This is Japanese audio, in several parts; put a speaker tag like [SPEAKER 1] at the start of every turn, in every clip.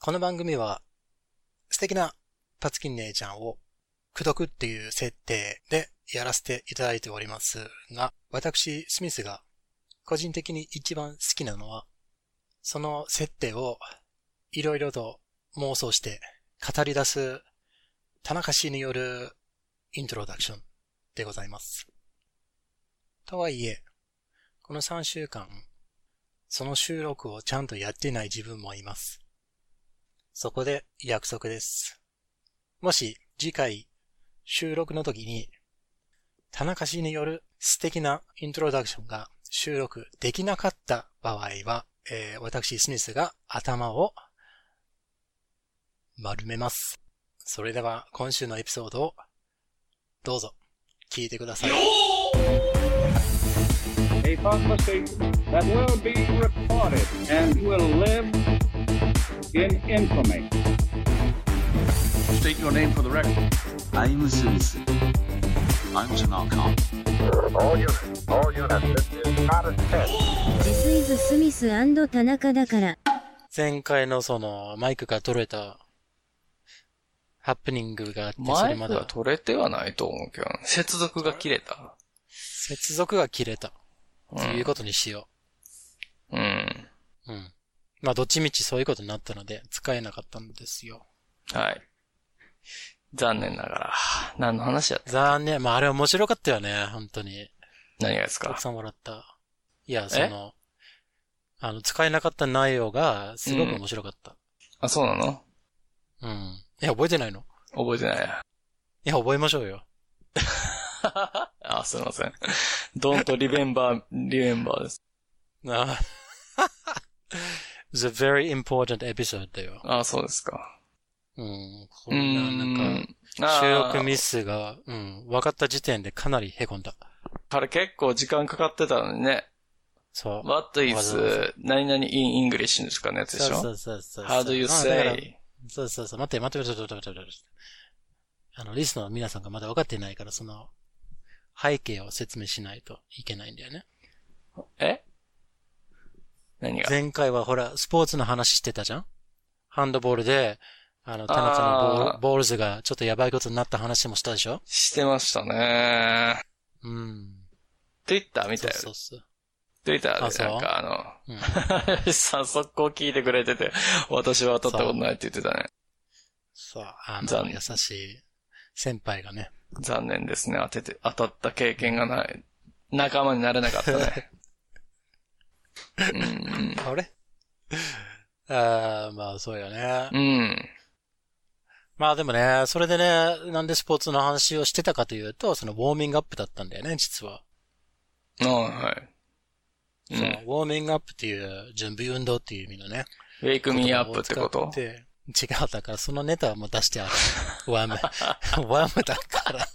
[SPEAKER 1] この番組は素敵なパツキン姉ちゃんを口説くっていう設定でやらせていただいておりますが、私、スミスが個人的に一番好きなのは、その設定をいろいろと妄想して語り出す田中氏によるイントロダクションでございます。とはいえ、この3週間、その収録をちゃんとやってない自分もいます。そこで約束です。もし次回収録の時に田中氏による素敵なイントロダクションが収録できなかった場合は、えー私スミスが頭を丸めます。それでは今週のエピソードをどうぞ聞いてください。
[SPEAKER 2] a prophecy that will be recorded and will live in infamy.
[SPEAKER 3] State your name for the record.
[SPEAKER 4] I'm Smith. I'm Tanaka.
[SPEAKER 5] All units, all units, this is not a test.
[SPEAKER 6] This is スミス田中だから。
[SPEAKER 1] 前回のそのマイクが取れたハプニングがあって、そ
[SPEAKER 7] マイクが
[SPEAKER 1] れまだ
[SPEAKER 7] 取れてはないと思うけど、接続が切れた。
[SPEAKER 1] 接続が切れた
[SPEAKER 7] う。
[SPEAKER 1] というんことにしよ
[SPEAKER 7] うん。
[SPEAKER 1] う。うん。まあどっちみちそういうことになったので使えなかったんですよ。
[SPEAKER 7] はい。残念ながら。何の話やった？
[SPEAKER 1] 残念。まああれ面白かったよね、本当に。
[SPEAKER 7] 何がですか？
[SPEAKER 1] たくさんもらった。いや、その、あの、使えなかった内容がすごく面白かった。
[SPEAKER 7] あ、そうなの？
[SPEAKER 1] うん。いや、覚えてないの？
[SPEAKER 7] 覚えてないや。
[SPEAKER 1] いや、覚えましょうよ。
[SPEAKER 7] あ、すいません。don't remember, remember です。
[SPEAKER 1] あ A very important episode だよ。
[SPEAKER 7] あ、そうですか。
[SPEAKER 1] うん。こ
[SPEAKER 7] うん
[SPEAKER 1] な、なんか、収録ミスが、うん、分かった時点でかなり凹んだ。
[SPEAKER 7] あれ結構時間かかってたのにね。
[SPEAKER 1] そう。
[SPEAKER 7] What is 何々 in English ですかのやつでしょ？
[SPEAKER 1] そうそうそうそう。
[SPEAKER 7] How do you say?
[SPEAKER 1] そうそうそう。待って、待って、待って、待って、待って。待ってあの、リスナーの皆さんがまだ分かってないから、その、背景を説明しないといけないんだよね。
[SPEAKER 7] え？何が？
[SPEAKER 1] 前回はほら、スポーツの話してたじゃん？ハンドボールで、あの、田中のボールボールズがちょっとやばいことになった話もしたでしょ？
[SPEAKER 7] してましたね。
[SPEAKER 1] うん。
[SPEAKER 7] Twitter 見た？よ。
[SPEAKER 1] そうそうそう。
[SPEAKER 7] Twitter でなんかあの、
[SPEAKER 1] うん。
[SPEAKER 7] さ、速攻聞いてくれてて、私は当たったことないって言ってたね。
[SPEAKER 1] そう、あの、
[SPEAKER 7] 残念
[SPEAKER 1] 優しい先輩がね。
[SPEAKER 7] 残念ですね。当てて、当たった経験がない。仲間になれなかったね。うん。
[SPEAKER 1] あれ？ああ、まあそうよね。
[SPEAKER 7] うん。
[SPEAKER 1] まあでもね、それでね、なんでスポーツの話をしてたかというと、そのウォーミングアップだったんだよね、実は。
[SPEAKER 7] ああ、はい。う
[SPEAKER 1] その
[SPEAKER 7] ん。
[SPEAKER 1] ウォーミングアップっていう準備運動っていう意味のね。
[SPEAKER 7] up ってこ
[SPEAKER 1] 言葉を
[SPEAKER 7] と
[SPEAKER 1] 使って違う、だからそのネタはもう出してある。ワーム。ワームだから。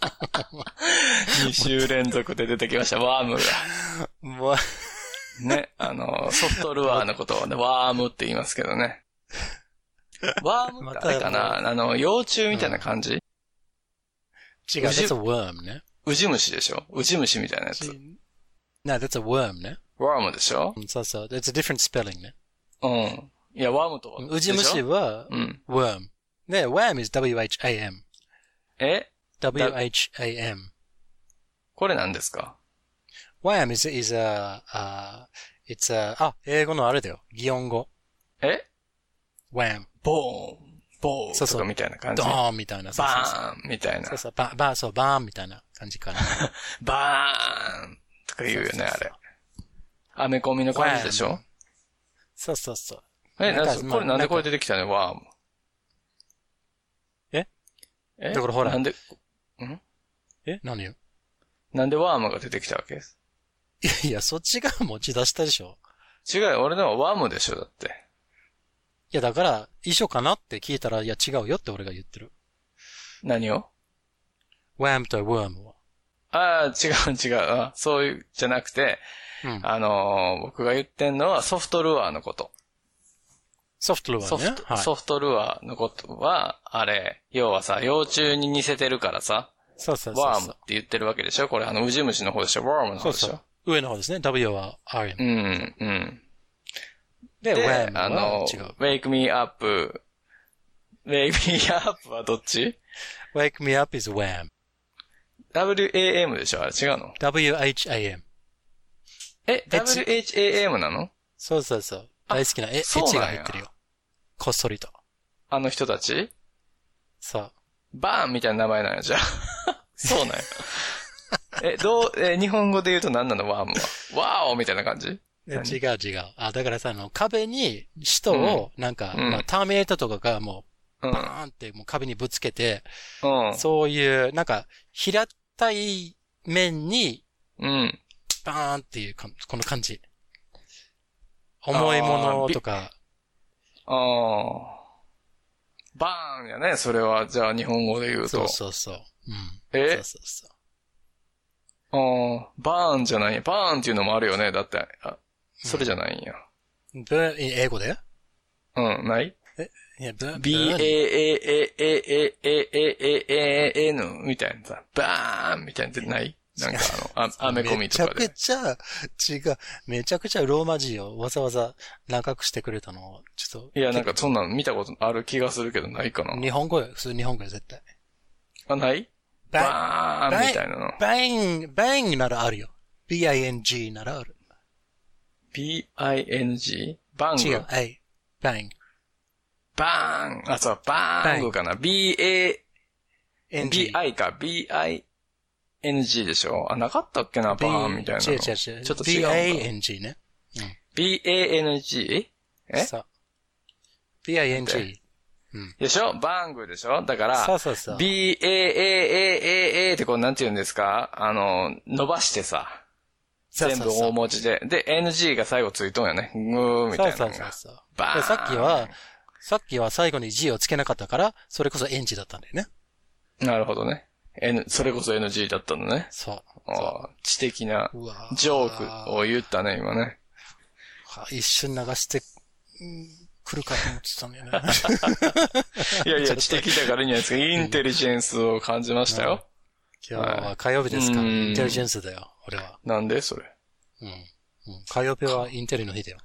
[SPEAKER 7] ?2 週連続で出てきました、ワームが。ね、あの、ソフトルアーのことをね、ワームって言いますけどね。ワームってあれかな？あの、幼虫みたいな感じ、
[SPEAKER 1] 違う、
[SPEAKER 7] うじ
[SPEAKER 1] that's a worm ね。
[SPEAKER 7] ウジ虫でしょ？ウジ虫みたいなやつ。
[SPEAKER 1] No, that's a worm ね。
[SPEAKER 7] ワームでしょ？
[SPEAKER 1] うんそうそう。That's a different spelling ね。
[SPEAKER 7] うん。いや、ワームとは。
[SPEAKER 1] ウジ虫は
[SPEAKER 7] うん。
[SPEAKER 1] worm。で、worm is W-H-A-M。
[SPEAKER 7] え
[SPEAKER 1] ？W-H-A-M。
[SPEAKER 7] これ何ですか？
[SPEAKER 1] Worm is, is a, uh, it's a, あ、英語のあれだよ。擬音語。
[SPEAKER 7] え
[SPEAKER 1] ？Worm。
[SPEAKER 7] ボーン、ボー
[SPEAKER 1] そうそう
[SPEAKER 7] みたいな感じ。
[SPEAKER 1] ドーンみたいな。
[SPEAKER 7] バーンみたいな
[SPEAKER 1] そう。そう、バーン、バーン、そう、バーンみたいな感じかな。
[SPEAKER 7] バーンとか言うよね、
[SPEAKER 1] そうそうそう
[SPEAKER 7] あれ。アメコミの感じでしょ？
[SPEAKER 1] そうそうそう。
[SPEAKER 7] え、
[SPEAKER 1] なん
[SPEAKER 7] これなんでこれ出てきたの？ワーム。
[SPEAKER 1] え？
[SPEAKER 7] え？
[SPEAKER 1] だからほら
[SPEAKER 7] なんで、
[SPEAKER 1] え？何よ？
[SPEAKER 7] なんでワームが出てきたわけ？
[SPEAKER 1] いやいや、そっちが持ち出したでしょ。
[SPEAKER 7] 違うよ、俺のはワームでしょ、だって。
[SPEAKER 1] いや、だから、一緒かなって聞いたら、いや、違うよって俺が言ってる。
[SPEAKER 7] 何を
[SPEAKER 1] ？worm と worm は。
[SPEAKER 7] ああ、違う違うあ。そういう、じゃなくて、
[SPEAKER 1] うん。
[SPEAKER 7] あのー僕が言ってんのはソフトルアーのこと。
[SPEAKER 1] ソフトルはね。
[SPEAKER 7] ソフト、
[SPEAKER 1] はい。
[SPEAKER 7] ソフトルアーのことは、あれ、要はさ、幼虫に似せてるからさ、
[SPEAKER 1] そうそうそう
[SPEAKER 7] ワーム。って言ってるわけでしょ？これあの、ウジ虫の方でしょ？ワームの方でしょ？
[SPEAKER 1] そうそう。上の方ですね。W は RM
[SPEAKER 7] う。ん、うん。
[SPEAKER 1] で、
[SPEAKER 7] で、
[SPEAKER 1] は
[SPEAKER 7] あの、wake me up Wake me up はどっち
[SPEAKER 1] ？Wake me up is wham.
[SPEAKER 7] ?WAM でしょ？あれ違うの
[SPEAKER 1] ？W-H-A-M.
[SPEAKER 7] え、WHAM なの？
[SPEAKER 1] そうそうそう。大好きな、え、エッチが入ってるよ。こっそりと。
[SPEAKER 7] あの人たち？
[SPEAKER 1] そう。
[SPEAKER 7] バーンみたいな名前なんや、じゃあ。そうなんや。え、どう、え、日本語で言うと何なの？ワームは？ワーオみたいな感じ？
[SPEAKER 1] 違う違う。あ、だからさ、あの、壁に人を、なんか、
[SPEAKER 7] うん
[SPEAKER 1] まあ、ターミネーターとかがもう、
[SPEAKER 7] うん。
[SPEAKER 1] バーンってもう壁にぶつけて、
[SPEAKER 7] うん。
[SPEAKER 1] そういう、なんか、平たい面に、
[SPEAKER 7] うん。
[SPEAKER 1] バーンっていうか、この感じ。重いものとか、
[SPEAKER 7] ああ。バーンやね、それは。じゃあ日本語で言うと。
[SPEAKER 1] そうそうそう。うん。
[SPEAKER 7] え？
[SPEAKER 1] そうそうそう。
[SPEAKER 7] ああ、バーンじゃない。バーンっていうのもあるよね。だって、あ、それじゃないんや。
[SPEAKER 1] ブ英語で
[SPEAKER 7] うん、ない
[SPEAKER 1] いや、ブ
[SPEAKER 7] ?B, A, A, A, A, A, A, A, A, A, N みたいなさ、バーンみたいなのないなんかあの、あ、アメコミとか
[SPEAKER 1] め
[SPEAKER 7] で。
[SPEAKER 1] ちゃくちゃ、違う。めちゃくちゃローマ字をわざわざ長くしてくれたのを、ちょっと。
[SPEAKER 7] いや、なんかそんなの見たことある気がするけどないかな。
[SPEAKER 1] 日本語よ。普通日本語よ、絶対。
[SPEAKER 7] あ、ないバーンみたいなの。
[SPEAKER 1] バン、バンならあるよ。B-I-N-G ならある。
[SPEAKER 7] B-I-N-G? バング？
[SPEAKER 1] 違う、A。バン。
[SPEAKER 7] バーンあ、そう、バーングかな ?B-A、
[SPEAKER 1] N-G。
[SPEAKER 7] B-I か B-I-N-G でしょ？あ、なかったっけなバーンみたいなの。
[SPEAKER 1] 違う違う違う。
[SPEAKER 7] ちょっと違うか。
[SPEAKER 1] B-A-N-G ね。
[SPEAKER 7] B-A-N-G? え？
[SPEAKER 1] そう。B-I-N-G。
[SPEAKER 7] でしょ？バングでしょ？だから、
[SPEAKER 1] そうそうそう。
[SPEAKER 7] B-A-A-A-A-A ってこうなんて言うんですか？あの、伸ばしてさ。全部大文字で。で、NG が最後ついとんよね。ぐーみたいな。
[SPEAKER 1] そうそうそう。
[SPEAKER 7] バーン
[SPEAKER 1] でさっきは、さっきは最後に G をつけなかったから、それこそ NG だったんだよね。
[SPEAKER 7] なるほどね。N、それこそ NG だったのね。
[SPEAKER 1] そう。
[SPEAKER 7] 知的なジョークを言ったね、今ね。
[SPEAKER 1] は一瞬流して、うん来るかと思ってたんだよね。
[SPEAKER 7] いやいや、知的だからいいんじゃないですか。インテリジェンスを感じましたよ。
[SPEAKER 1] 今日は火曜日ですかインテリジェンスだよ、俺は。
[SPEAKER 7] なんでそれ？
[SPEAKER 1] うん。うん火曜日はインテリの日だよ。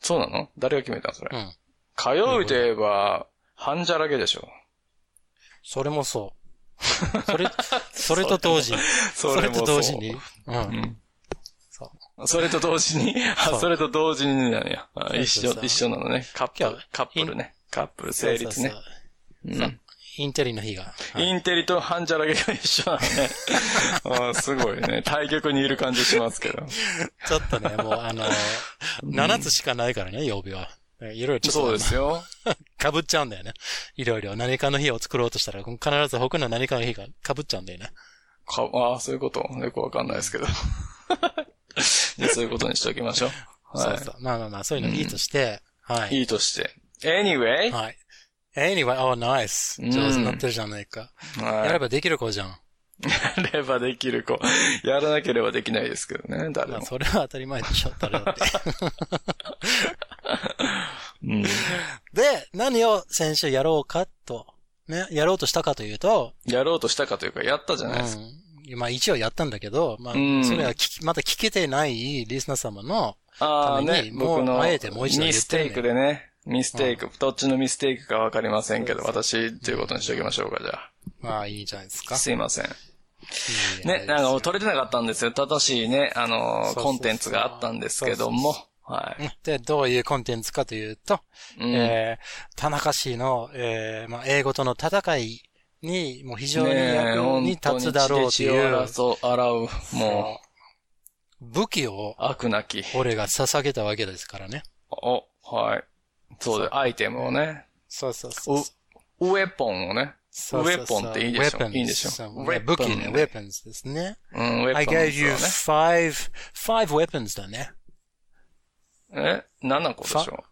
[SPEAKER 7] そうなの？誰が決めたのそれ？
[SPEAKER 1] うん。
[SPEAKER 7] 火曜日といえば、半じゃらけでしょ。
[SPEAKER 1] それもそう。それ、それと同時に。それと同時に。うん。
[SPEAKER 7] それと同時に、あ
[SPEAKER 1] そ
[SPEAKER 7] れと同時になんや。一緒、一緒なのね。カップル、カップルね。カップル成立ね
[SPEAKER 1] インテリの日が。はい
[SPEAKER 7] インテリと半じゃらけが一緒なのね。あーすごいね。対局にいる感じしますけど。
[SPEAKER 1] ちょっとね、もうあの、7つしかないからね、曜日は。いろいろちょっと。
[SPEAKER 7] そうですよ。
[SPEAKER 1] かぶっちゃうんだよね。いろいろ何かの日を作ろうとしたら、必ず他の何かの日がかぶっちゃうんだよね。
[SPEAKER 7] か、ああ、そういうこと？よくわかんないですけど。そういうことにしておきましょう。は
[SPEAKER 1] そうそう。まあまあまあ、そういうのいいとして、はい。
[SPEAKER 7] い。いいとして。anyway,
[SPEAKER 1] はい。anyway, oh, nice.
[SPEAKER 7] うん
[SPEAKER 1] 上手になってるじゃないか。
[SPEAKER 7] はい
[SPEAKER 1] やればできる子じゃん。
[SPEAKER 7] やればできる子。やらなければできないですけどね、誰
[SPEAKER 1] まあ、
[SPEAKER 7] も。
[SPEAKER 1] それは当たり前でしょ、誰だって。
[SPEAKER 7] うん。
[SPEAKER 1] で、何を先週やろうかと、ね、やろうとしたかというと、
[SPEAKER 7] やろうとしたかというか、やったじゃないですか。
[SPEAKER 1] うん。まあ一応やったんだけど、まあ、
[SPEAKER 7] うん
[SPEAKER 1] それは聞きまた聞けてないリスナー様の、
[SPEAKER 7] ああ
[SPEAKER 1] ため
[SPEAKER 7] ね、
[SPEAKER 1] にもう
[SPEAKER 7] 僕の
[SPEAKER 1] あえてもう一度言っ
[SPEAKER 7] ミステイクでね、ミステイク、どっちのミステイクかわかりませんけど、私ということにしておきましょうか、じゃ
[SPEAKER 1] まあいいじゃないですか。
[SPEAKER 7] あ。すいません。ね、なんか撮れてなかったんですよ。正しいね、あのコンテンツがあったんですけども。はい。
[SPEAKER 1] で、どういうコンテンツかというと、
[SPEAKER 7] うん
[SPEAKER 1] えー、田中氏の、えー、まあ、英語との戦いに、もう非常に役に立つだろうという、
[SPEAKER 7] を洗う、洗う、も
[SPEAKER 1] 武器を
[SPEAKER 7] う、悪なき。
[SPEAKER 1] 俺が捧げたわけですからね。
[SPEAKER 7] お、はい。そうで、アイテムをね。
[SPEAKER 1] そうそうそう。
[SPEAKER 7] ウェポンをね。
[SPEAKER 1] そうそうそう
[SPEAKER 7] ウェポンっていいでしょ？いいんでしょ？
[SPEAKER 1] そう
[SPEAKER 7] ウェポン
[SPEAKER 1] 武器ね、weapons ですね。
[SPEAKER 7] うん、ウェポン
[SPEAKER 1] I gave you
[SPEAKER 7] ね。
[SPEAKER 1] five, five weapons だね。
[SPEAKER 7] え ?7 個でしょ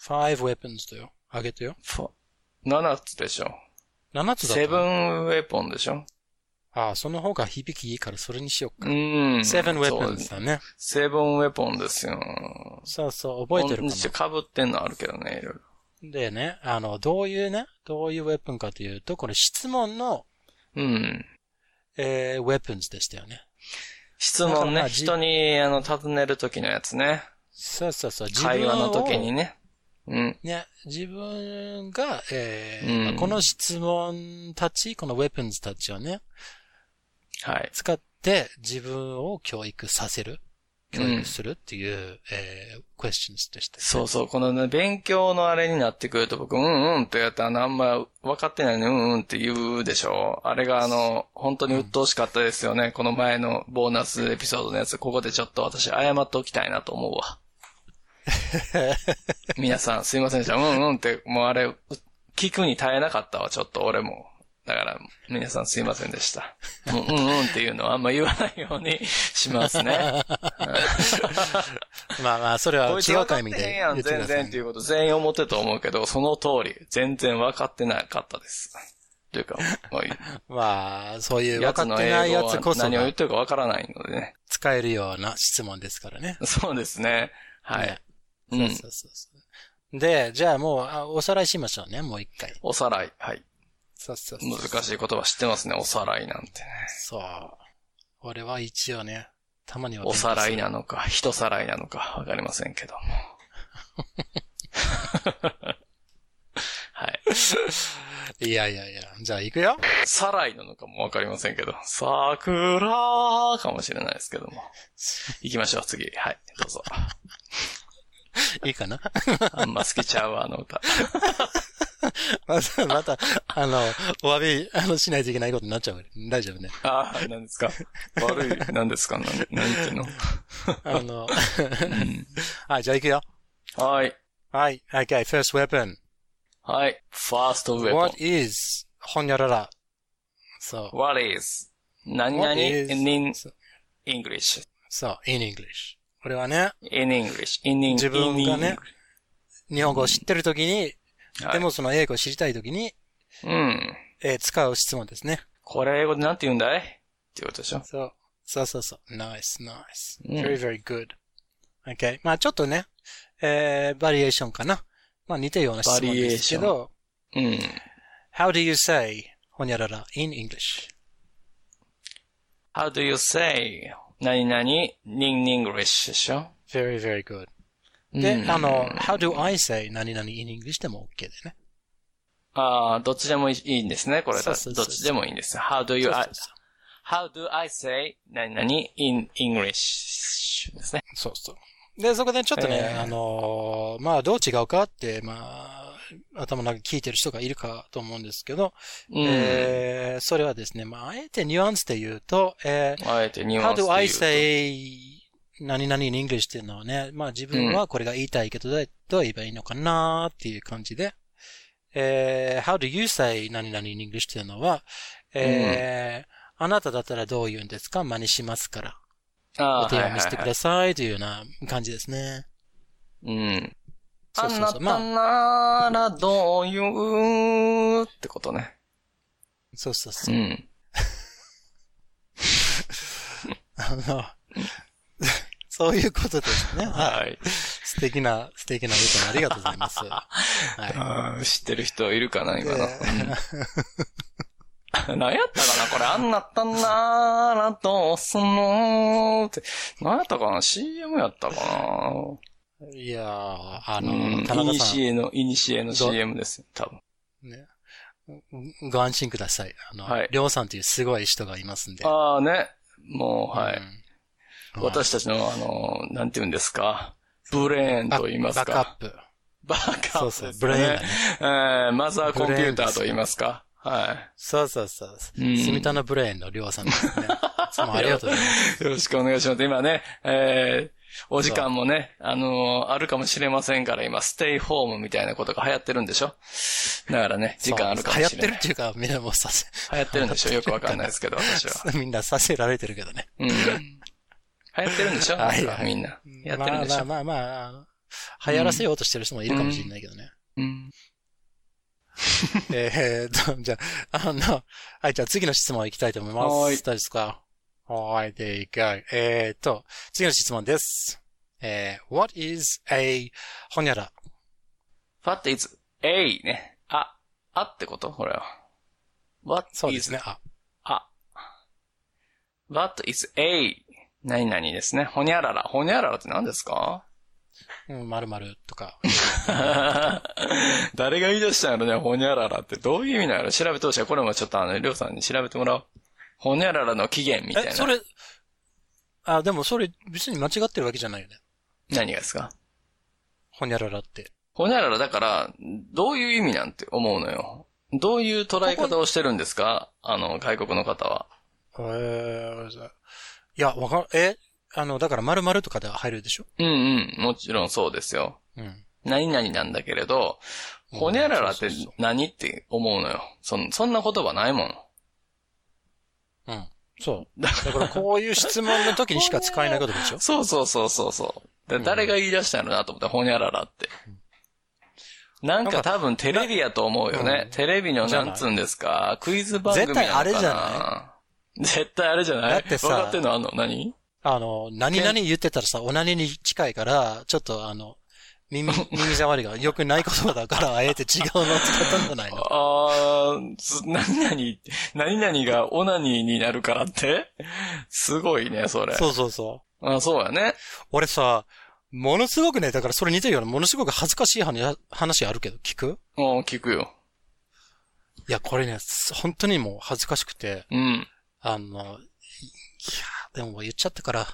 [SPEAKER 1] ？Five weapons だよ。あげてよ。
[SPEAKER 7] ファ ?7 つでしょ？
[SPEAKER 1] 7つだ
[SPEAKER 7] セブンウェポンでしょ？
[SPEAKER 1] ああ、その方が響きいいからそれにしよう
[SPEAKER 7] う
[SPEAKER 1] か。
[SPEAKER 7] ん。
[SPEAKER 1] seven
[SPEAKER 7] そう
[SPEAKER 1] weapons だね。
[SPEAKER 7] セブンウェポンですよ。
[SPEAKER 1] そうそう、覚えてるか
[SPEAKER 7] かかぶってんのあるけどね、いろいろ。
[SPEAKER 1] な。でね、あの、どういうね、どういう weapon かというと、これ質問の、
[SPEAKER 7] うん。
[SPEAKER 1] えー、weapons でしたよね。
[SPEAKER 7] 質問ね。人に、あの、尋ねるときのやつね。
[SPEAKER 1] そうそうそう、
[SPEAKER 7] 会話の時にね。うん。
[SPEAKER 1] ね、自分が、えー
[SPEAKER 7] うん
[SPEAKER 1] まあこの質問たち、この weapons たちをね、
[SPEAKER 7] はい。
[SPEAKER 1] 使って自分を教育させる、教育するっていう、えー、questions でした、
[SPEAKER 7] そうそう、このね、勉強のあれになってくると僕、うんうんとやったらあんま分かってないのにうんうんって言うでしょ。あれがあの、本当に鬱陶しかったですよね。この前のボーナスエピソードのやつ、ここでちょっと私謝っておきたいなと思うわ。皆さんすいませんでした。うんうんって、もうあれ、聞くに耐えなかったわ、ちょっと俺も。だから、皆さんすいませんでした。もううんうんっていうのはあんま言わないようにしますね。
[SPEAKER 1] まあまあ、それは違う
[SPEAKER 7] 分かってへん
[SPEAKER 1] タイミングで
[SPEAKER 7] やん、全然っていうこと全員思ってると思うけど、その通り、全然分かってなかったです。というか、もう
[SPEAKER 1] まあ、そういう分
[SPEAKER 7] やつの
[SPEAKER 1] かってないやつこそが
[SPEAKER 7] 何を言ってるか分からないのでね。
[SPEAKER 1] 使えるような質問ですからね。
[SPEAKER 7] そうですね。はい
[SPEAKER 1] ね。
[SPEAKER 7] うん。
[SPEAKER 1] そうそうそうそう。で、じゃあもうあおさらいしましょうね、もう一回。
[SPEAKER 7] おさらい。はい。
[SPEAKER 1] そうそう。
[SPEAKER 7] 難しい言葉知ってますね、おさらいなんてね。
[SPEAKER 1] そう。俺は一応ね、たまには勉
[SPEAKER 7] お。さらいなのか、人さらいなのか、わかりませんけども。はい。
[SPEAKER 1] いやいやいや、じゃあ行くよ。
[SPEAKER 7] さらいなのかもわかりませんけど、桜かもしれないですけども。行きましょう、次。はい、どうぞ。
[SPEAKER 1] いいかな？
[SPEAKER 7] あんま好きちゃうわ、あの歌。
[SPEAKER 1] また、また、あの、お詫び、あの、しないといけないことになっちゃう大丈夫ね。
[SPEAKER 7] ああ、何ですか？悪い、何ですか？何、何言ってんの？
[SPEAKER 1] あの、はい、じゃあ行くよ。
[SPEAKER 7] はい。
[SPEAKER 1] はい、okay, first weapon.
[SPEAKER 7] はい。ファーストウェポン
[SPEAKER 1] What。is ほにゃらら ?So,
[SPEAKER 7] What is? 何々 in English.
[SPEAKER 1] so, in English. これはね、
[SPEAKER 7] in English. in English.
[SPEAKER 1] 自分がね日本語を知ってるときに、
[SPEAKER 7] English
[SPEAKER 1] でもその英語を知りたいときに、
[SPEAKER 7] うん。
[SPEAKER 1] えー使う質問ですね。
[SPEAKER 7] これ英語でなんて言うんだい？っていうことでしょ
[SPEAKER 1] そう。そうそうそう。nice, nice.
[SPEAKER 7] うん
[SPEAKER 1] very, very good. Okay. まあちょっとね、えー、バリエーションかな。まあ似たような質問ですけど、
[SPEAKER 7] うん。
[SPEAKER 1] How do you say ほにゃらら in English?
[SPEAKER 7] How do you say? 何々 in English でしょ
[SPEAKER 1] ？Very, very good. で、
[SPEAKER 7] うん
[SPEAKER 1] あの、How do I say 何々 in English でも OK でね。
[SPEAKER 7] ああ、どっちでもいいんですね、これだ。どっちでもいいんです。How do you, how do I say 何々 in English ですね。
[SPEAKER 1] そうそう。で、そこでちょっとね、
[SPEAKER 7] えー
[SPEAKER 1] あのーまあ、どう違うかって、まあ、頭の中聞いてる人がいるかと思うんですけど、
[SPEAKER 7] うん。
[SPEAKER 1] えーそれはですね、まあ、あえてニュアンスで言うと、えー
[SPEAKER 7] あえてニュア
[SPEAKER 1] How
[SPEAKER 7] ンスで
[SPEAKER 1] do
[SPEAKER 7] 言うと
[SPEAKER 1] I say 何々 in English っていうのはね、まあ自分はこれが言いたいけど、どう言えばいいのかなっていう感じで、えー How do you say 何々 in English っていうのは、えーあなただったらどう言うんですか？真似しますから。
[SPEAKER 7] ああ、
[SPEAKER 1] お手紙してくださいというような感じですね。
[SPEAKER 7] うん。
[SPEAKER 1] そうそうそう
[SPEAKER 7] あなた
[SPEAKER 1] ま
[SPEAKER 7] ならどう言うってことね。
[SPEAKER 1] そうそうそうう。
[SPEAKER 7] ん。
[SPEAKER 1] あの、そういうことですね。はい。
[SPEAKER 7] はい。
[SPEAKER 1] 素敵な、素敵な歌もありがとうございます。は
[SPEAKER 7] あー知ってる人いるかな、
[SPEAKER 1] い。
[SPEAKER 7] 今の。
[SPEAKER 1] で
[SPEAKER 7] 何やったかなこれ、あんなったならどうすんのって。何やったかな ?CM やったか
[SPEAKER 1] いやー、あ
[SPEAKER 7] なうん。
[SPEAKER 1] の、田
[SPEAKER 7] イニ
[SPEAKER 1] 中さん、
[SPEAKER 7] シエの、イニシエの CM ですよ、多分。
[SPEAKER 1] ね、ご安心ください。あの、
[SPEAKER 7] はい
[SPEAKER 1] りょうさんというすごい人がいますんで。
[SPEAKER 7] ああね。もう、はい。
[SPEAKER 1] うん
[SPEAKER 7] 私たちの、あの、なんて言うんですか？ブレーンと言います
[SPEAKER 1] バ
[SPEAKER 7] か。
[SPEAKER 1] バックアップ。
[SPEAKER 7] バックアップね。
[SPEAKER 1] そうそうブレーンだね
[SPEAKER 7] えーマザーコンピューターと言いますか。はい。
[SPEAKER 1] そうそうそう。
[SPEAKER 7] うん
[SPEAKER 1] スミタのブレーンのりょうさんですね。いつもありがとうございます。
[SPEAKER 7] よろしくお願いします。今ね、えー、お時間もね、あのーあるかもしれませんから、今、ステイホームみたいなことが流行ってるんでしょ？だからね、時間あるかもしれない。
[SPEAKER 1] 流行ってるっていうか、みんなもうさせ、
[SPEAKER 7] 流行ってるんでしょ？よくわかんないですけど、私は。
[SPEAKER 1] みんなさせられてるけどね。
[SPEAKER 7] うん。流行ってるんでしょ？
[SPEAKER 1] はい
[SPEAKER 7] なんかみんな。やってるんでしょ、
[SPEAKER 1] まあまあまあまあ、流行らせようとしてる人もいるかもしれないけどね。
[SPEAKER 7] うん。
[SPEAKER 1] えーと、じゃあ、あの、はい、じゃあ次の質問いきたいと思います。
[SPEAKER 7] はい
[SPEAKER 1] 大丈夫ですか？はい、でいかい。えーと、次の質問です。えー、what is a ほにゃら
[SPEAKER 7] What is A ね。あ、あってこと？これは。What
[SPEAKER 1] そうで
[SPEAKER 7] is
[SPEAKER 1] すね。あ、
[SPEAKER 7] あ。What is A? 何々ですね。ほにゃらら。ほにゃららって何ですか？
[SPEAKER 1] うん、〇〇とか。
[SPEAKER 7] 誰が言い出したんやろね、ほにゃららって。どういう意味なの調べてほしい。これもちょっとあの、りょうさんに調べてもらおう。ほにゃららの起源みたいな。
[SPEAKER 1] え、それ、あ、でもそれ別に間違ってるわけじゃないよね。
[SPEAKER 7] 何がですか？
[SPEAKER 1] ほにゃららって。
[SPEAKER 7] ほにゃららだから、どういう意味なんて思うのよ。どういう捉え方をしてるんですか？あの、外国の方は。
[SPEAKER 1] えー、いや、わかん、え、あの、だから〇〇とかで入るでしょ？
[SPEAKER 7] うんうん、もちろんそうですよ。
[SPEAKER 1] うん。
[SPEAKER 7] 何々なんだけれど、
[SPEAKER 1] うん
[SPEAKER 7] ほにゃららって何って思うのよ。そんそんな言葉ないもん。
[SPEAKER 1] うん。そう。だからこういう質問の時にしか使えないことでしょ？
[SPEAKER 7] そうそうそうそうそう。で誰が言い出したのなと思った？ほにゃららって。なんか多分テレビやと思うよね。
[SPEAKER 1] うん。
[SPEAKER 7] テレビの
[SPEAKER 1] ない
[SPEAKER 7] なんつうんですか、クイズ番組なのかな？
[SPEAKER 1] 絶対あれじゃ
[SPEAKER 7] 絶対あれじゃない。
[SPEAKER 1] だってさ
[SPEAKER 7] 分かってんの？あんの何？
[SPEAKER 1] あの、何々言ってたらさ、オナニーに近いから、ちょっとあの、耳、耳障りが良くない言葉だから、あえて違うのを使ったんじゃないの？
[SPEAKER 7] あー、す何々、何々がオナニーになるからって？すごいね、それ。
[SPEAKER 1] そうそうそう。
[SPEAKER 7] あそうやね。
[SPEAKER 1] 俺さ、ものすごくね、だからそれ似てるような、ものすごく恥ずかしい話話あるけど、聞く？
[SPEAKER 7] うん、聞くよ。
[SPEAKER 1] いや、これね、本当にもう恥ずかしくて、
[SPEAKER 7] うん。
[SPEAKER 1] あの、いいや、でも言っちゃったから、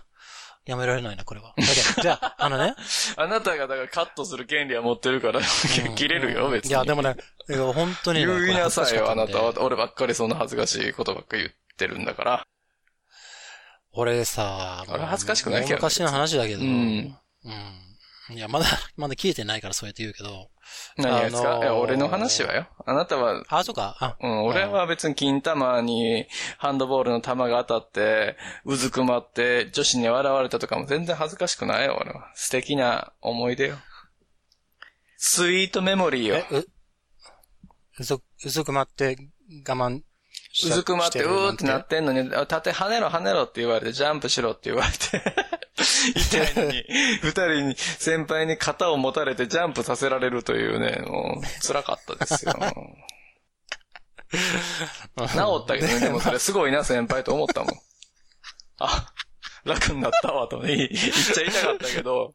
[SPEAKER 1] やめられないな、これは。じゃあ、あのね。
[SPEAKER 7] あなたがだからカットする権利は持ってるから、切れるよ、別に。
[SPEAKER 1] いや、でもね、いや本当にね。
[SPEAKER 7] 言いなさいよ、あなたは。俺ばっかりそんな恥ずかしいことばっかり言ってるんだから。
[SPEAKER 1] 俺さ、
[SPEAKER 7] 俺恥ずかしくないけどね
[SPEAKER 1] 昔の話だけど、
[SPEAKER 7] う
[SPEAKER 1] うんん。いや、まだ、まだ聞いてないからそうやって言うけど。
[SPEAKER 7] 何がですか、
[SPEAKER 1] あのー
[SPEAKER 7] いや、俺の話はよ。あなたは、
[SPEAKER 1] あ、そうか。あ、
[SPEAKER 7] うん、俺は別に金玉にハンドボールの玉が当たって、うずくまって女子に笑われたとかも全然恥ずかしくないよ、俺は。素敵な思い出よ。スイートメモリーよ
[SPEAKER 1] え。、う、うず、うずくまって我慢し
[SPEAKER 7] うずくまって、
[SPEAKER 1] る
[SPEAKER 7] うーってなってんのに、あ縦跳ねろ跳ねろって言われて、ジャンプしろって言われて。痛いのに、二人に、先輩に肩を持たれてジャンプさせられるというね、もう、辛かったですよ。治ったけどね、でもそれすごいな、先輩と思ったもん。あ、楽になったわ、とね、言っちゃ痛かったけど、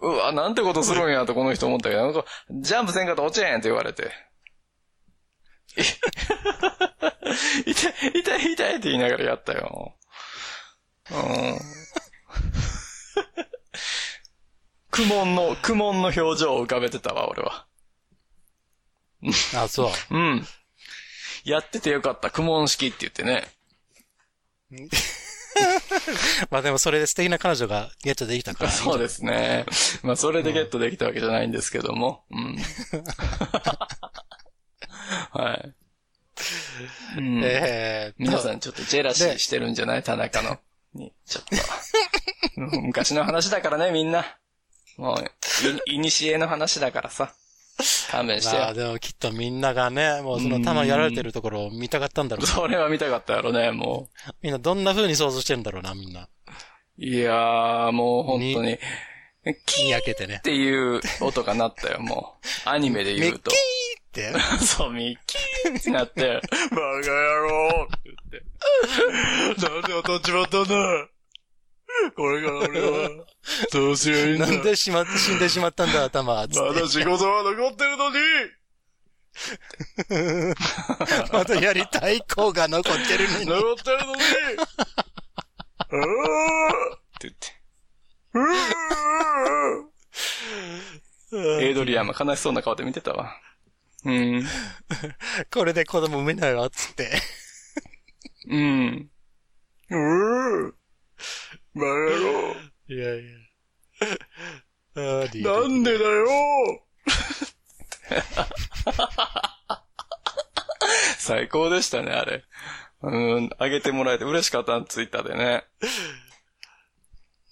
[SPEAKER 7] うわ、なんてことするんやとこの人思ったけど、なんかジャンプせんかったら落ちへんって言われて。痛い、痛い、痛いって言いながらやったよ。うん。苦悶の、苦悶の表情を浮かべてたわ、俺は。
[SPEAKER 1] あ、そう。
[SPEAKER 7] うん。やっててよかった、苦悶式って言ってね。
[SPEAKER 1] まあでもそれで素敵な彼女がゲットできたから。
[SPEAKER 7] そうですね。まあ、それでゲットできたわけじゃないんですけども。うん。はい。うん、
[SPEAKER 1] えー、
[SPEAKER 7] 皆さんちょっとジェラシーしてるんじゃない？田中の。に、ちょっと。う ん昔の話だからね、みんな。もう、い、いにしえの話だからさ。勘弁して
[SPEAKER 1] まあ
[SPEAKER 7] よ。
[SPEAKER 1] でもきっとみんながね、もうその玉やられてるところを見たかったんだろう。
[SPEAKER 7] それは見たかったやろね、も
[SPEAKER 1] みんなどんな風に想像してるんだろうな、みんな。
[SPEAKER 7] う。いやー、もう本当に、キ
[SPEAKER 1] にてね。
[SPEAKER 7] ていう音が鳴ったよ、もう。アニメで言うと。
[SPEAKER 1] って。
[SPEAKER 7] そう、ミッキーってなって、バカ野郎って言って。なんで当たっちまったんだこれから俺は、どうすりゃいいんだ
[SPEAKER 1] なんでしま死んでしまったんだ、頭。つっ
[SPEAKER 7] まだ仕事は残ってるのに
[SPEAKER 1] て。またやりたい子が残ってるのに。
[SPEAKER 7] 残ってるのにって言って。うーエイドリアンも悲しそうな顔で見てたわ。うん。
[SPEAKER 1] これで子供産めないわ、つって。
[SPEAKER 7] うん。うーバカ野郎。
[SPEAKER 1] いやいや。
[SPEAKER 7] なんでだよ最高でしたね、あれ。うん、あげてもらえて嬉しかった、ツイッターでね。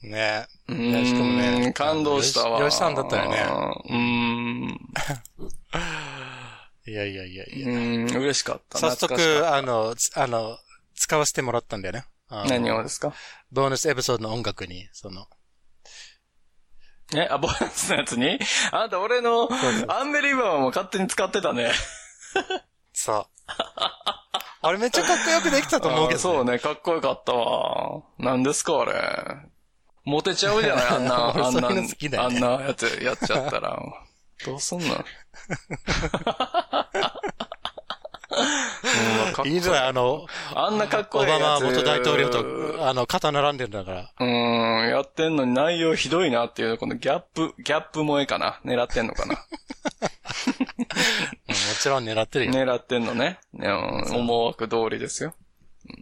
[SPEAKER 1] ね
[SPEAKER 7] う
[SPEAKER 1] ねしかもね
[SPEAKER 7] ん、感動したわ。
[SPEAKER 1] よしさんだったよね
[SPEAKER 7] うん。
[SPEAKER 1] いやいやいやいや。
[SPEAKER 7] うん、嬉しかった。
[SPEAKER 1] 早速、あの、つあの、使わせてもらったんだよね。
[SPEAKER 7] 何をですか？
[SPEAKER 1] ボーナスエピソードの音楽に、その、
[SPEAKER 7] え、あ、ボーナスのやつに？あなた俺のアンベリバーも勝手に使ってたね。
[SPEAKER 1] そう。あれめっちゃかっこよくできたと思うけど、
[SPEAKER 7] あそうね、かっこよかったわ。何ですか、あれ。モテちゃうじゃないあんな、あんな、あんなやつやっちゃったら。どうすんの？うんかっこ
[SPEAKER 1] いいじゃない、あの、
[SPEAKER 7] あんなかっこ
[SPEAKER 1] オ
[SPEAKER 7] いいやつ。
[SPEAKER 1] バマ元大統領と、あの、肩並んでるんだから。
[SPEAKER 7] うーん、やってんのに内容ひどいなっていう、このギャップ、ギャップ萌えかな？狙ってんのかな？
[SPEAKER 1] う んもちろん狙ってるよ。
[SPEAKER 7] 狙ってんのね。ねうん思惑通りですよ。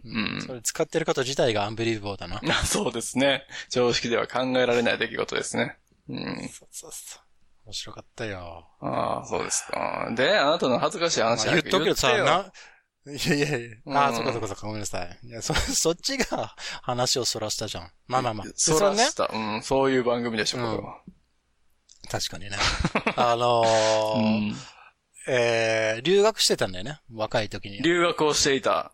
[SPEAKER 7] うん。
[SPEAKER 1] それ使ってること自体がアンビリーボーだな。
[SPEAKER 7] あ そうですね。常識では考えられない出来事ですね。うん。
[SPEAKER 1] そうそうそう。面白かったよ。
[SPEAKER 7] ああ、そうですか。で、あなたの恥ずかしい
[SPEAKER 1] まあ
[SPEAKER 7] 話
[SPEAKER 1] 言っとくけどさ、な、いやいやいや、
[SPEAKER 7] うん
[SPEAKER 1] ああ、そっかそっかそっか、ごめんなさい。いや、そ、そっちが話をそらしたじゃん。まあまあまあ。で
[SPEAKER 7] そらし、た。うん、そういう番組でしょ、これは。
[SPEAKER 1] 確かにね。あのー
[SPEAKER 7] うん
[SPEAKER 1] えー、留学してたんだよね。若い時に。
[SPEAKER 7] 留学をしていた。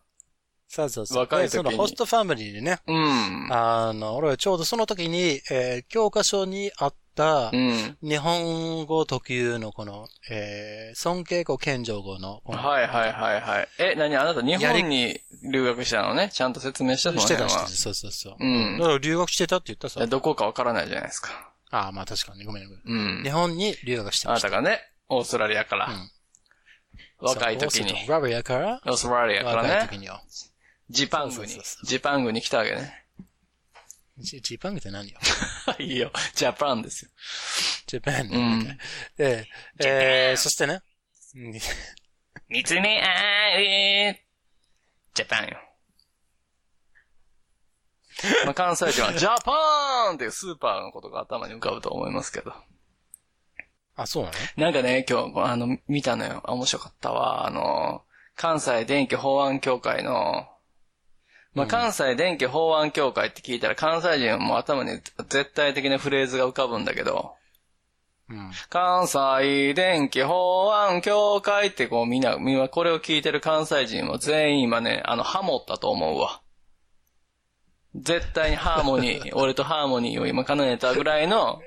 [SPEAKER 1] そうそうそう。
[SPEAKER 7] 若い時に
[SPEAKER 1] でそのホストファミリーにね、
[SPEAKER 7] うん。
[SPEAKER 1] あの、俺はちょうどその時に、えー教科書にあっ。日本語特有のこの、えー、尊敬語、謙譲語の、
[SPEAKER 7] はいはいはいはい。え、何あなた日本に留学したのね？ちゃんと説明してその
[SPEAKER 1] してたしてた。そうそうそう。
[SPEAKER 7] うん
[SPEAKER 1] だから留学してたって言ったさ
[SPEAKER 7] え。どこかわからないじゃないですか。
[SPEAKER 1] ああ、まあ確かに。ごめんごめん。
[SPEAKER 7] うん
[SPEAKER 1] 日。本に留学して
[SPEAKER 7] あ
[SPEAKER 1] ました。
[SPEAKER 7] なたがね、オーストラリアから。
[SPEAKER 1] うん
[SPEAKER 7] 若い時に。
[SPEAKER 1] ラビアから、
[SPEAKER 7] オーストラリアからね。
[SPEAKER 1] 若い時によ。
[SPEAKER 7] ジパングに。ジパングに来たわけね。
[SPEAKER 1] ジジパングって何よ？
[SPEAKER 7] いいよ。ジャパンですよ。
[SPEAKER 1] ジャパン。
[SPEAKER 7] うん。
[SPEAKER 1] で、えー、そしてね。うん
[SPEAKER 7] 見つめ合えジャパンよ。まあ、関西人はジャパーンっていうスーパーのことが頭に浮かぶと思いますけど。
[SPEAKER 1] あ、そうなの？
[SPEAKER 7] なんかね、今日、あの、見たのよ。あ面白かったわ。あの、関西電気法案協会の、まあ、関西電気法案協会って聞いたら関西人はもう頭に絶対的なフレーズが浮かぶんだけど、
[SPEAKER 1] うん。
[SPEAKER 7] 関西電気法案協会ってこうみんな、みんなこれを聞いてる関西人も全員今ね、あの、ハモったと思うわ。絶対にハーモニー、俺とハーモニーを今奏でたぐらいの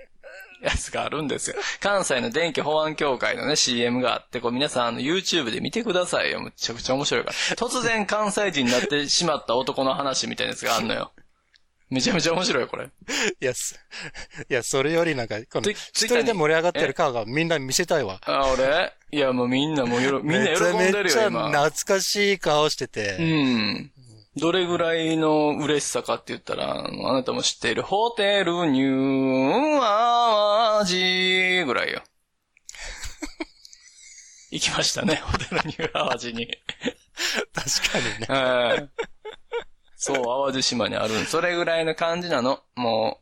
[SPEAKER 7] やつがあるんですよ。関西の電気保安協会のね、CM があって、こう皆さんあの YouTube で見てくださいよ。むちゃくちゃ面白いから。突然関西人になってしまった男の話みたいなやつがあんのよ。めちゃめちゃ面白いよ、これ。
[SPEAKER 1] いや、すいや、それよりなんか、この、一人で盛り上がってる顔がみんな見せたいわ。
[SPEAKER 7] あ、俺？いや、もうみんなもうよろ、みんな喜んでる
[SPEAKER 1] めちゃめち
[SPEAKER 7] よ、
[SPEAKER 1] ゃ
[SPEAKER 7] 今。
[SPEAKER 1] 懐かしい顔して
[SPEAKER 7] う
[SPEAKER 1] て。
[SPEAKER 7] ん。どれぐらいの嬉しさかって言ったら、あなたも知っているホテルニューアワジぐらいよ。行きましたね、ホテルニューアワジに。
[SPEAKER 1] 確かにね。
[SPEAKER 7] はいそう、淡路島にある。それぐらいの感じなの。も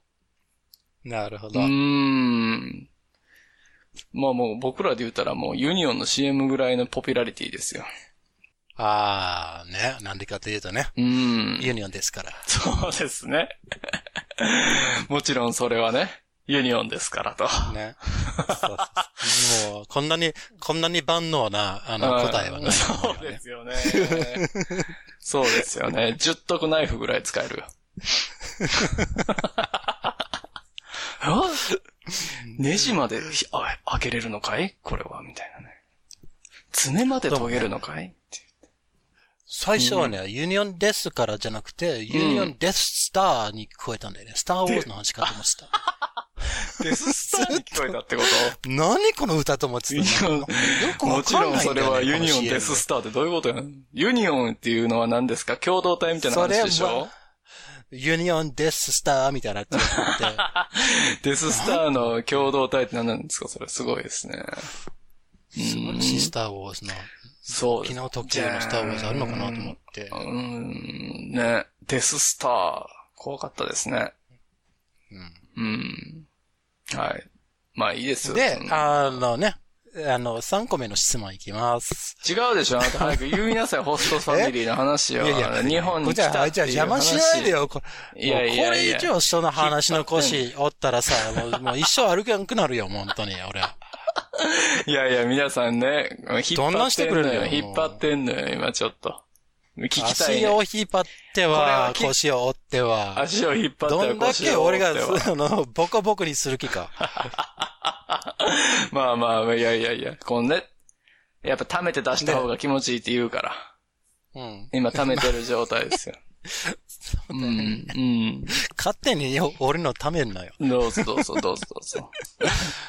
[SPEAKER 7] う、
[SPEAKER 1] なるほど
[SPEAKER 7] うー。ん。まあもう僕らで言ったらもうユニオンの CM ぐらいの popularity ですよ。
[SPEAKER 1] あー、ね。なんでかというとね。
[SPEAKER 7] うーん。
[SPEAKER 1] ユニオンですから。
[SPEAKER 7] そうですね。もちろんそれはね、ユニオンですからと。
[SPEAKER 1] ね。そうそうもう、こんなに、こんなに万能な、あの、答えはない。
[SPEAKER 7] そうですよね。そうですよね。十徳ナイフぐらい使えるよ。あネジまでひあ開けれるのかい？これはみたいなね。爪まで研げるのかい？
[SPEAKER 1] 最初はね、ユニオンデスからじゃなくて、ユニオンデススターに聞こえたんだよね。スターウォーズの話かと思ってた。
[SPEAKER 7] デススターに聞こえたってこと？
[SPEAKER 1] 何この歌と思ってた
[SPEAKER 7] ユニオン
[SPEAKER 1] よくわ
[SPEAKER 7] もち
[SPEAKER 1] かんないんだよね
[SPEAKER 7] ろんそれはユニオンデススターってどういうこと？やんユニオンっていうのは何ですか？共同体みたいな話でしょ？
[SPEAKER 1] はユニオンデススターみたいなって言って。
[SPEAKER 7] デススターの共同体って何なんですか？それすごいですね。
[SPEAKER 1] 素晴らしいスターウォーズの、
[SPEAKER 7] そうです。
[SPEAKER 1] 昨日特急のスターウォーズあるのかなと思って。
[SPEAKER 7] うーん、ね。デススター、怖かったですね。うん。はい。まあいいですよ。
[SPEAKER 1] であのね、あの、3個目の質問いきます。
[SPEAKER 7] 違うでしょ？あなた早く言いなさい、ホストファミリーの話よ。
[SPEAKER 1] いやいや、
[SPEAKER 7] 日本に来たっていう
[SPEAKER 1] じゃあ邪魔しないでよ。こ
[SPEAKER 7] いやいやいや
[SPEAKER 1] これ以上人の話の腰おったらさ、もうもう一生歩けなくなるよ、本当に、俺。
[SPEAKER 7] いやいや、皆さんね、引っ
[SPEAKER 1] どんなん
[SPEAKER 7] 張っ
[SPEAKER 1] しててくれるのよ
[SPEAKER 7] んのよ。引っ張ってんのよ、今ちょっと。聞きたい、
[SPEAKER 1] 足を
[SPEAKER 7] ね。
[SPEAKER 1] 引っ張って
[SPEAKER 7] は
[SPEAKER 1] 腰を折っては。
[SPEAKER 7] 足を引っ張って
[SPEAKER 1] どんだ
[SPEAKER 7] 腰
[SPEAKER 1] け俺が、あの、ボコボコにする気か。
[SPEAKER 7] まあまあ、いやいやいや、このね、やっぱ溜めて出した方が気持ちいいって言うから。
[SPEAKER 1] うん。
[SPEAKER 7] 今溜めてる状態ですよ。うん。うん。
[SPEAKER 1] 勝手によ俺のためんなよ。
[SPEAKER 7] どうぞどうぞどうぞどうぞ。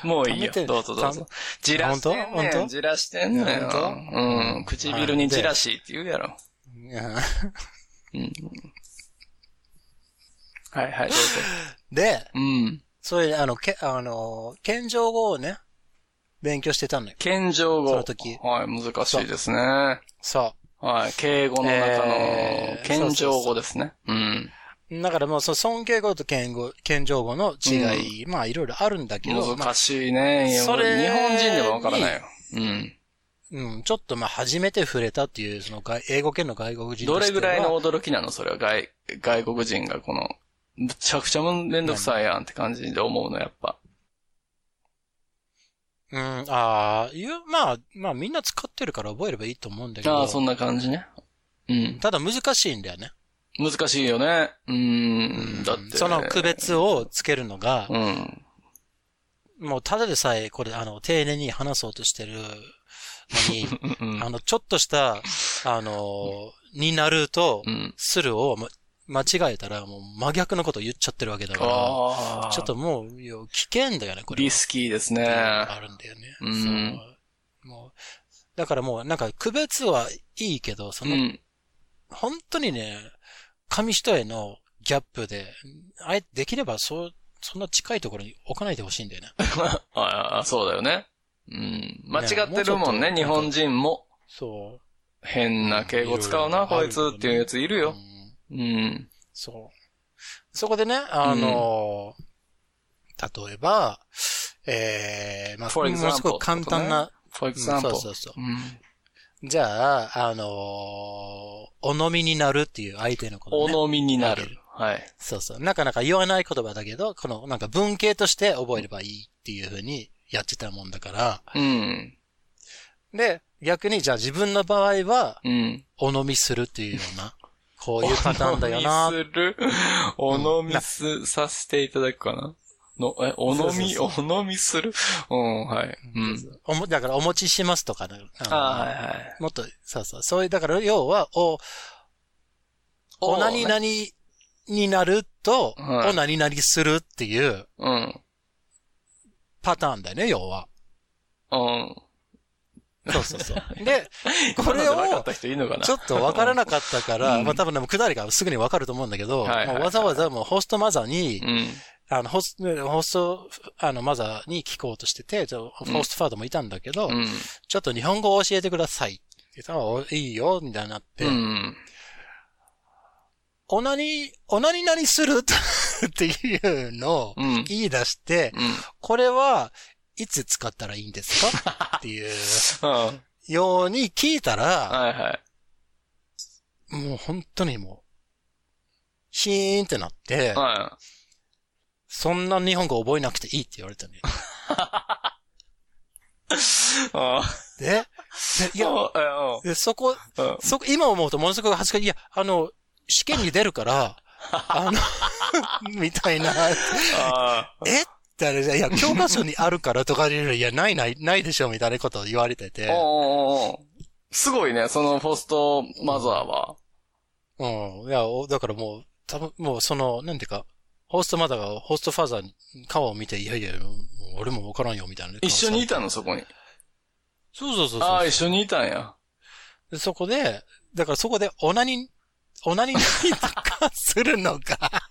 [SPEAKER 7] もういいよどうぞどうぞ。じらしてんねん。じらしてんねん。
[SPEAKER 1] 本
[SPEAKER 7] うん。唇にじらしいって言うやろ。
[SPEAKER 1] いや
[SPEAKER 7] うん。はいはい、どうぞ。
[SPEAKER 1] で、
[SPEAKER 7] うん。
[SPEAKER 1] それで、あの、け、あの、謙譲語をね、勉強してたのよ。
[SPEAKER 7] 謙譲語。
[SPEAKER 1] その時
[SPEAKER 7] はい、難しいですね。
[SPEAKER 1] そ
[SPEAKER 7] はい、敬語の中
[SPEAKER 1] えー
[SPEAKER 7] の謙譲語ですね。うん。
[SPEAKER 1] う。だからもう、その尊敬語と謙語、謙譲語の違い、まあ、いろいろあるんだけど、まあ
[SPEAKER 7] 難しいね。
[SPEAKER 1] それ
[SPEAKER 7] 日本人でもわからないよ。うん。
[SPEAKER 1] うん、ちょっとまあ、初めて触れたっていう、その外、英語圏の外国人と
[SPEAKER 7] どれぐらいの驚きなの？それは外、外国人がこの、むちゃくちゃめんどくさいやんって感じで思うの、やっぱ。
[SPEAKER 1] うん、ああ、いう、まあ、まあみんな使ってるから覚えればいいと思うんだけど。
[SPEAKER 7] ああ、そんな感じね。うん。
[SPEAKER 1] ただ難しいんだよね。
[SPEAKER 7] 難しいよね。うーん。だって。
[SPEAKER 1] その区。別をつけるのが、
[SPEAKER 7] うん。
[SPEAKER 1] もうただでさえ、これ、あの、丁寧に話そうとしてるのに、
[SPEAKER 7] うんうん。
[SPEAKER 1] あの、ちょっとした、あの、になると
[SPEAKER 7] う、ん。
[SPEAKER 1] するを、ま、間違えたら、もう真逆のことを言っちゃってるわけだか。ら、ちょっともう、いや危険だよね、これは。
[SPEAKER 7] リスキーですね。
[SPEAKER 1] あるんだよね。
[SPEAKER 7] うん
[SPEAKER 1] そう。もう、だからもう、なんか、区別はいいけど、そうの、
[SPEAKER 7] ん。
[SPEAKER 1] 本当にね、紙一重のギャップで、あえてできればそう、そんな近いところに置かないでほしいんだよね。
[SPEAKER 7] ああ、そうだよね。うん。間違ってるもんね、
[SPEAKER 1] もうちょっと
[SPEAKER 7] 日本人も。
[SPEAKER 1] そう。
[SPEAKER 7] 変な敬語使うな、こいつっていうやついるよ。
[SPEAKER 1] うん
[SPEAKER 7] うん。
[SPEAKER 1] そう。そこでね、あの、例えば、えー、まあ、
[SPEAKER 7] For
[SPEAKER 1] ものすごく簡単な、
[SPEAKER 7] for
[SPEAKER 1] うん
[SPEAKER 7] example.
[SPEAKER 1] そうそうそう。
[SPEAKER 7] うん。
[SPEAKER 1] じゃあ、あのーお飲みになるっていう相手のこと、ね。
[SPEAKER 7] お飲みになる。はい。
[SPEAKER 1] そうそう。なかなか言わない言葉だけど、この、なんか文系として覚えればいいっていうふうにやってたもんだから。
[SPEAKER 7] うん。
[SPEAKER 1] で、逆にじゃあ自分の場合は、
[SPEAKER 7] うん。
[SPEAKER 1] お飲みするっていうような、こういうパターンだよな
[SPEAKER 7] お飲みする？お飲みす、させていただくかな？の、え、お飲み、
[SPEAKER 1] そう
[SPEAKER 7] お飲みする？うん、はい。うん。
[SPEAKER 1] おもだからお持ちしますとかね、あ
[SPEAKER 7] はいはい。
[SPEAKER 1] もっと、そうそう。そういう、だから要は、お、お何々になると、
[SPEAKER 7] はい
[SPEAKER 1] お何々するっていう
[SPEAKER 7] うん。
[SPEAKER 1] パターンだよね、要は。
[SPEAKER 7] うん。
[SPEAKER 1] そうそうそう。で、これ
[SPEAKER 7] を。
[SPEAKER 1] ちょっとわからなかったから、
[SPEAKER 7] うん
[SPEAKER 1] まあ多分でも下りがすぐにわかると思うんだけど、
[SPEAKER 7] はいはいはい
[SPEAKER 1] もうわざわざもうホストマザーに、
[SPEAKER 7] うん。
[SPEAKER 1] あの、ホスト、ホスト、あの、マザーに聞こうとしてて、ホストファードもいたんだけど、
[SPEAKER 7] うん。
[SPEAKER 1] ちょっと日本語を教えてください。って言ったら、おいいよ、みたいになって、
[SPEAKER 7] うん。
[SPEAKER 1] おなに、おなにする？っていうのを
[SPEAKER 7] うん。
[SPEAKER 1] 言い出して、
[SPEAKER 7] うん。
[SPEAKER 1] これはいつ使ったらいいんですか？っていう
[SPEAKER 7] うん。
[SPEAKER 1] ように聞いたら、
[SPEAKER 7] はいはい。
[SPEAKER 1] もう本当にもう、シーンってなって、
[SPEAKER 7] は
[SPEAKER 1] そんな日本語覚えなくていいって言われたね。で、でいや、
[SPEAKER 7] あ、
[SPEAKER 1] でそこ。そこ、今思うとものすごく恥ずかしい。いや、あの、試験に出るから、あの、みたいな、
[SPEAKER 7] あ
[SPEAKER 1] え？ってあれじゃ、いや、教科書にあるからとか言ういや、ないない、ないでしょ、みたいなことを言われてて
[SPEAKER 7] すごいね、そのポストマザーは。
[SPEAKER 1] うん。いや、おだからもう、多分、もうその、なんていうか、ホストマザーがホストファーザーに顔を見て、いやいや、俺もわからんよ、みたいな。
[SPEAKER 7] 一緒にいた
[SPEAKER 1] の
[SPEAKER 7] の、そこに。
[SPEAKER 1] そうそうそうそう。
[SPEAKER 7] ああ、一緒にいたんや。
[SPEAKER 1] でそこで、だからそこでオナニ、オナニとか するのか。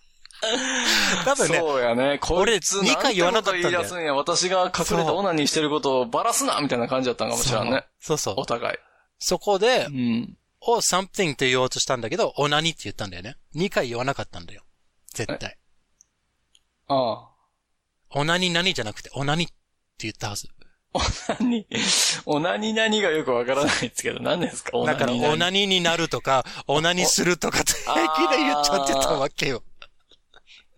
[SPEAKER 1] 多分ね、
[SPEAKER 7] そうやね。こ
[SPEAKER 1] 俺
[SPEAKER 7] いつ
[SPEAKER 1] 二回言わなかったんだよ
[SPEAKER 7] 言い出すんや。私が隠れてオナニーしてることをバラすなみたいな感じだったんかもしれんね。
[SPEAKER 1] そうそう
[SPEAKER 7] お。互い。
[SPEAKER 1] そこで
[SPEAKER 7] う、ん。
[SPEAKER 1] を something って言おうとしたんだけど、オナニって言ったんだよね。2回言わなかったんだよ。絶対。
[SPEAKER 7] ああ。
[SPEAKER 1] オナニ何じゃなくて、オナニって言ったはず。
[SPEAKER 7] 何？オナニ何がよくわからないですけど、何ですか？オナ
[SPEAKER 1] だから、オナニになるとか、オナニするとかって平気 で言っちゃってたわけよ。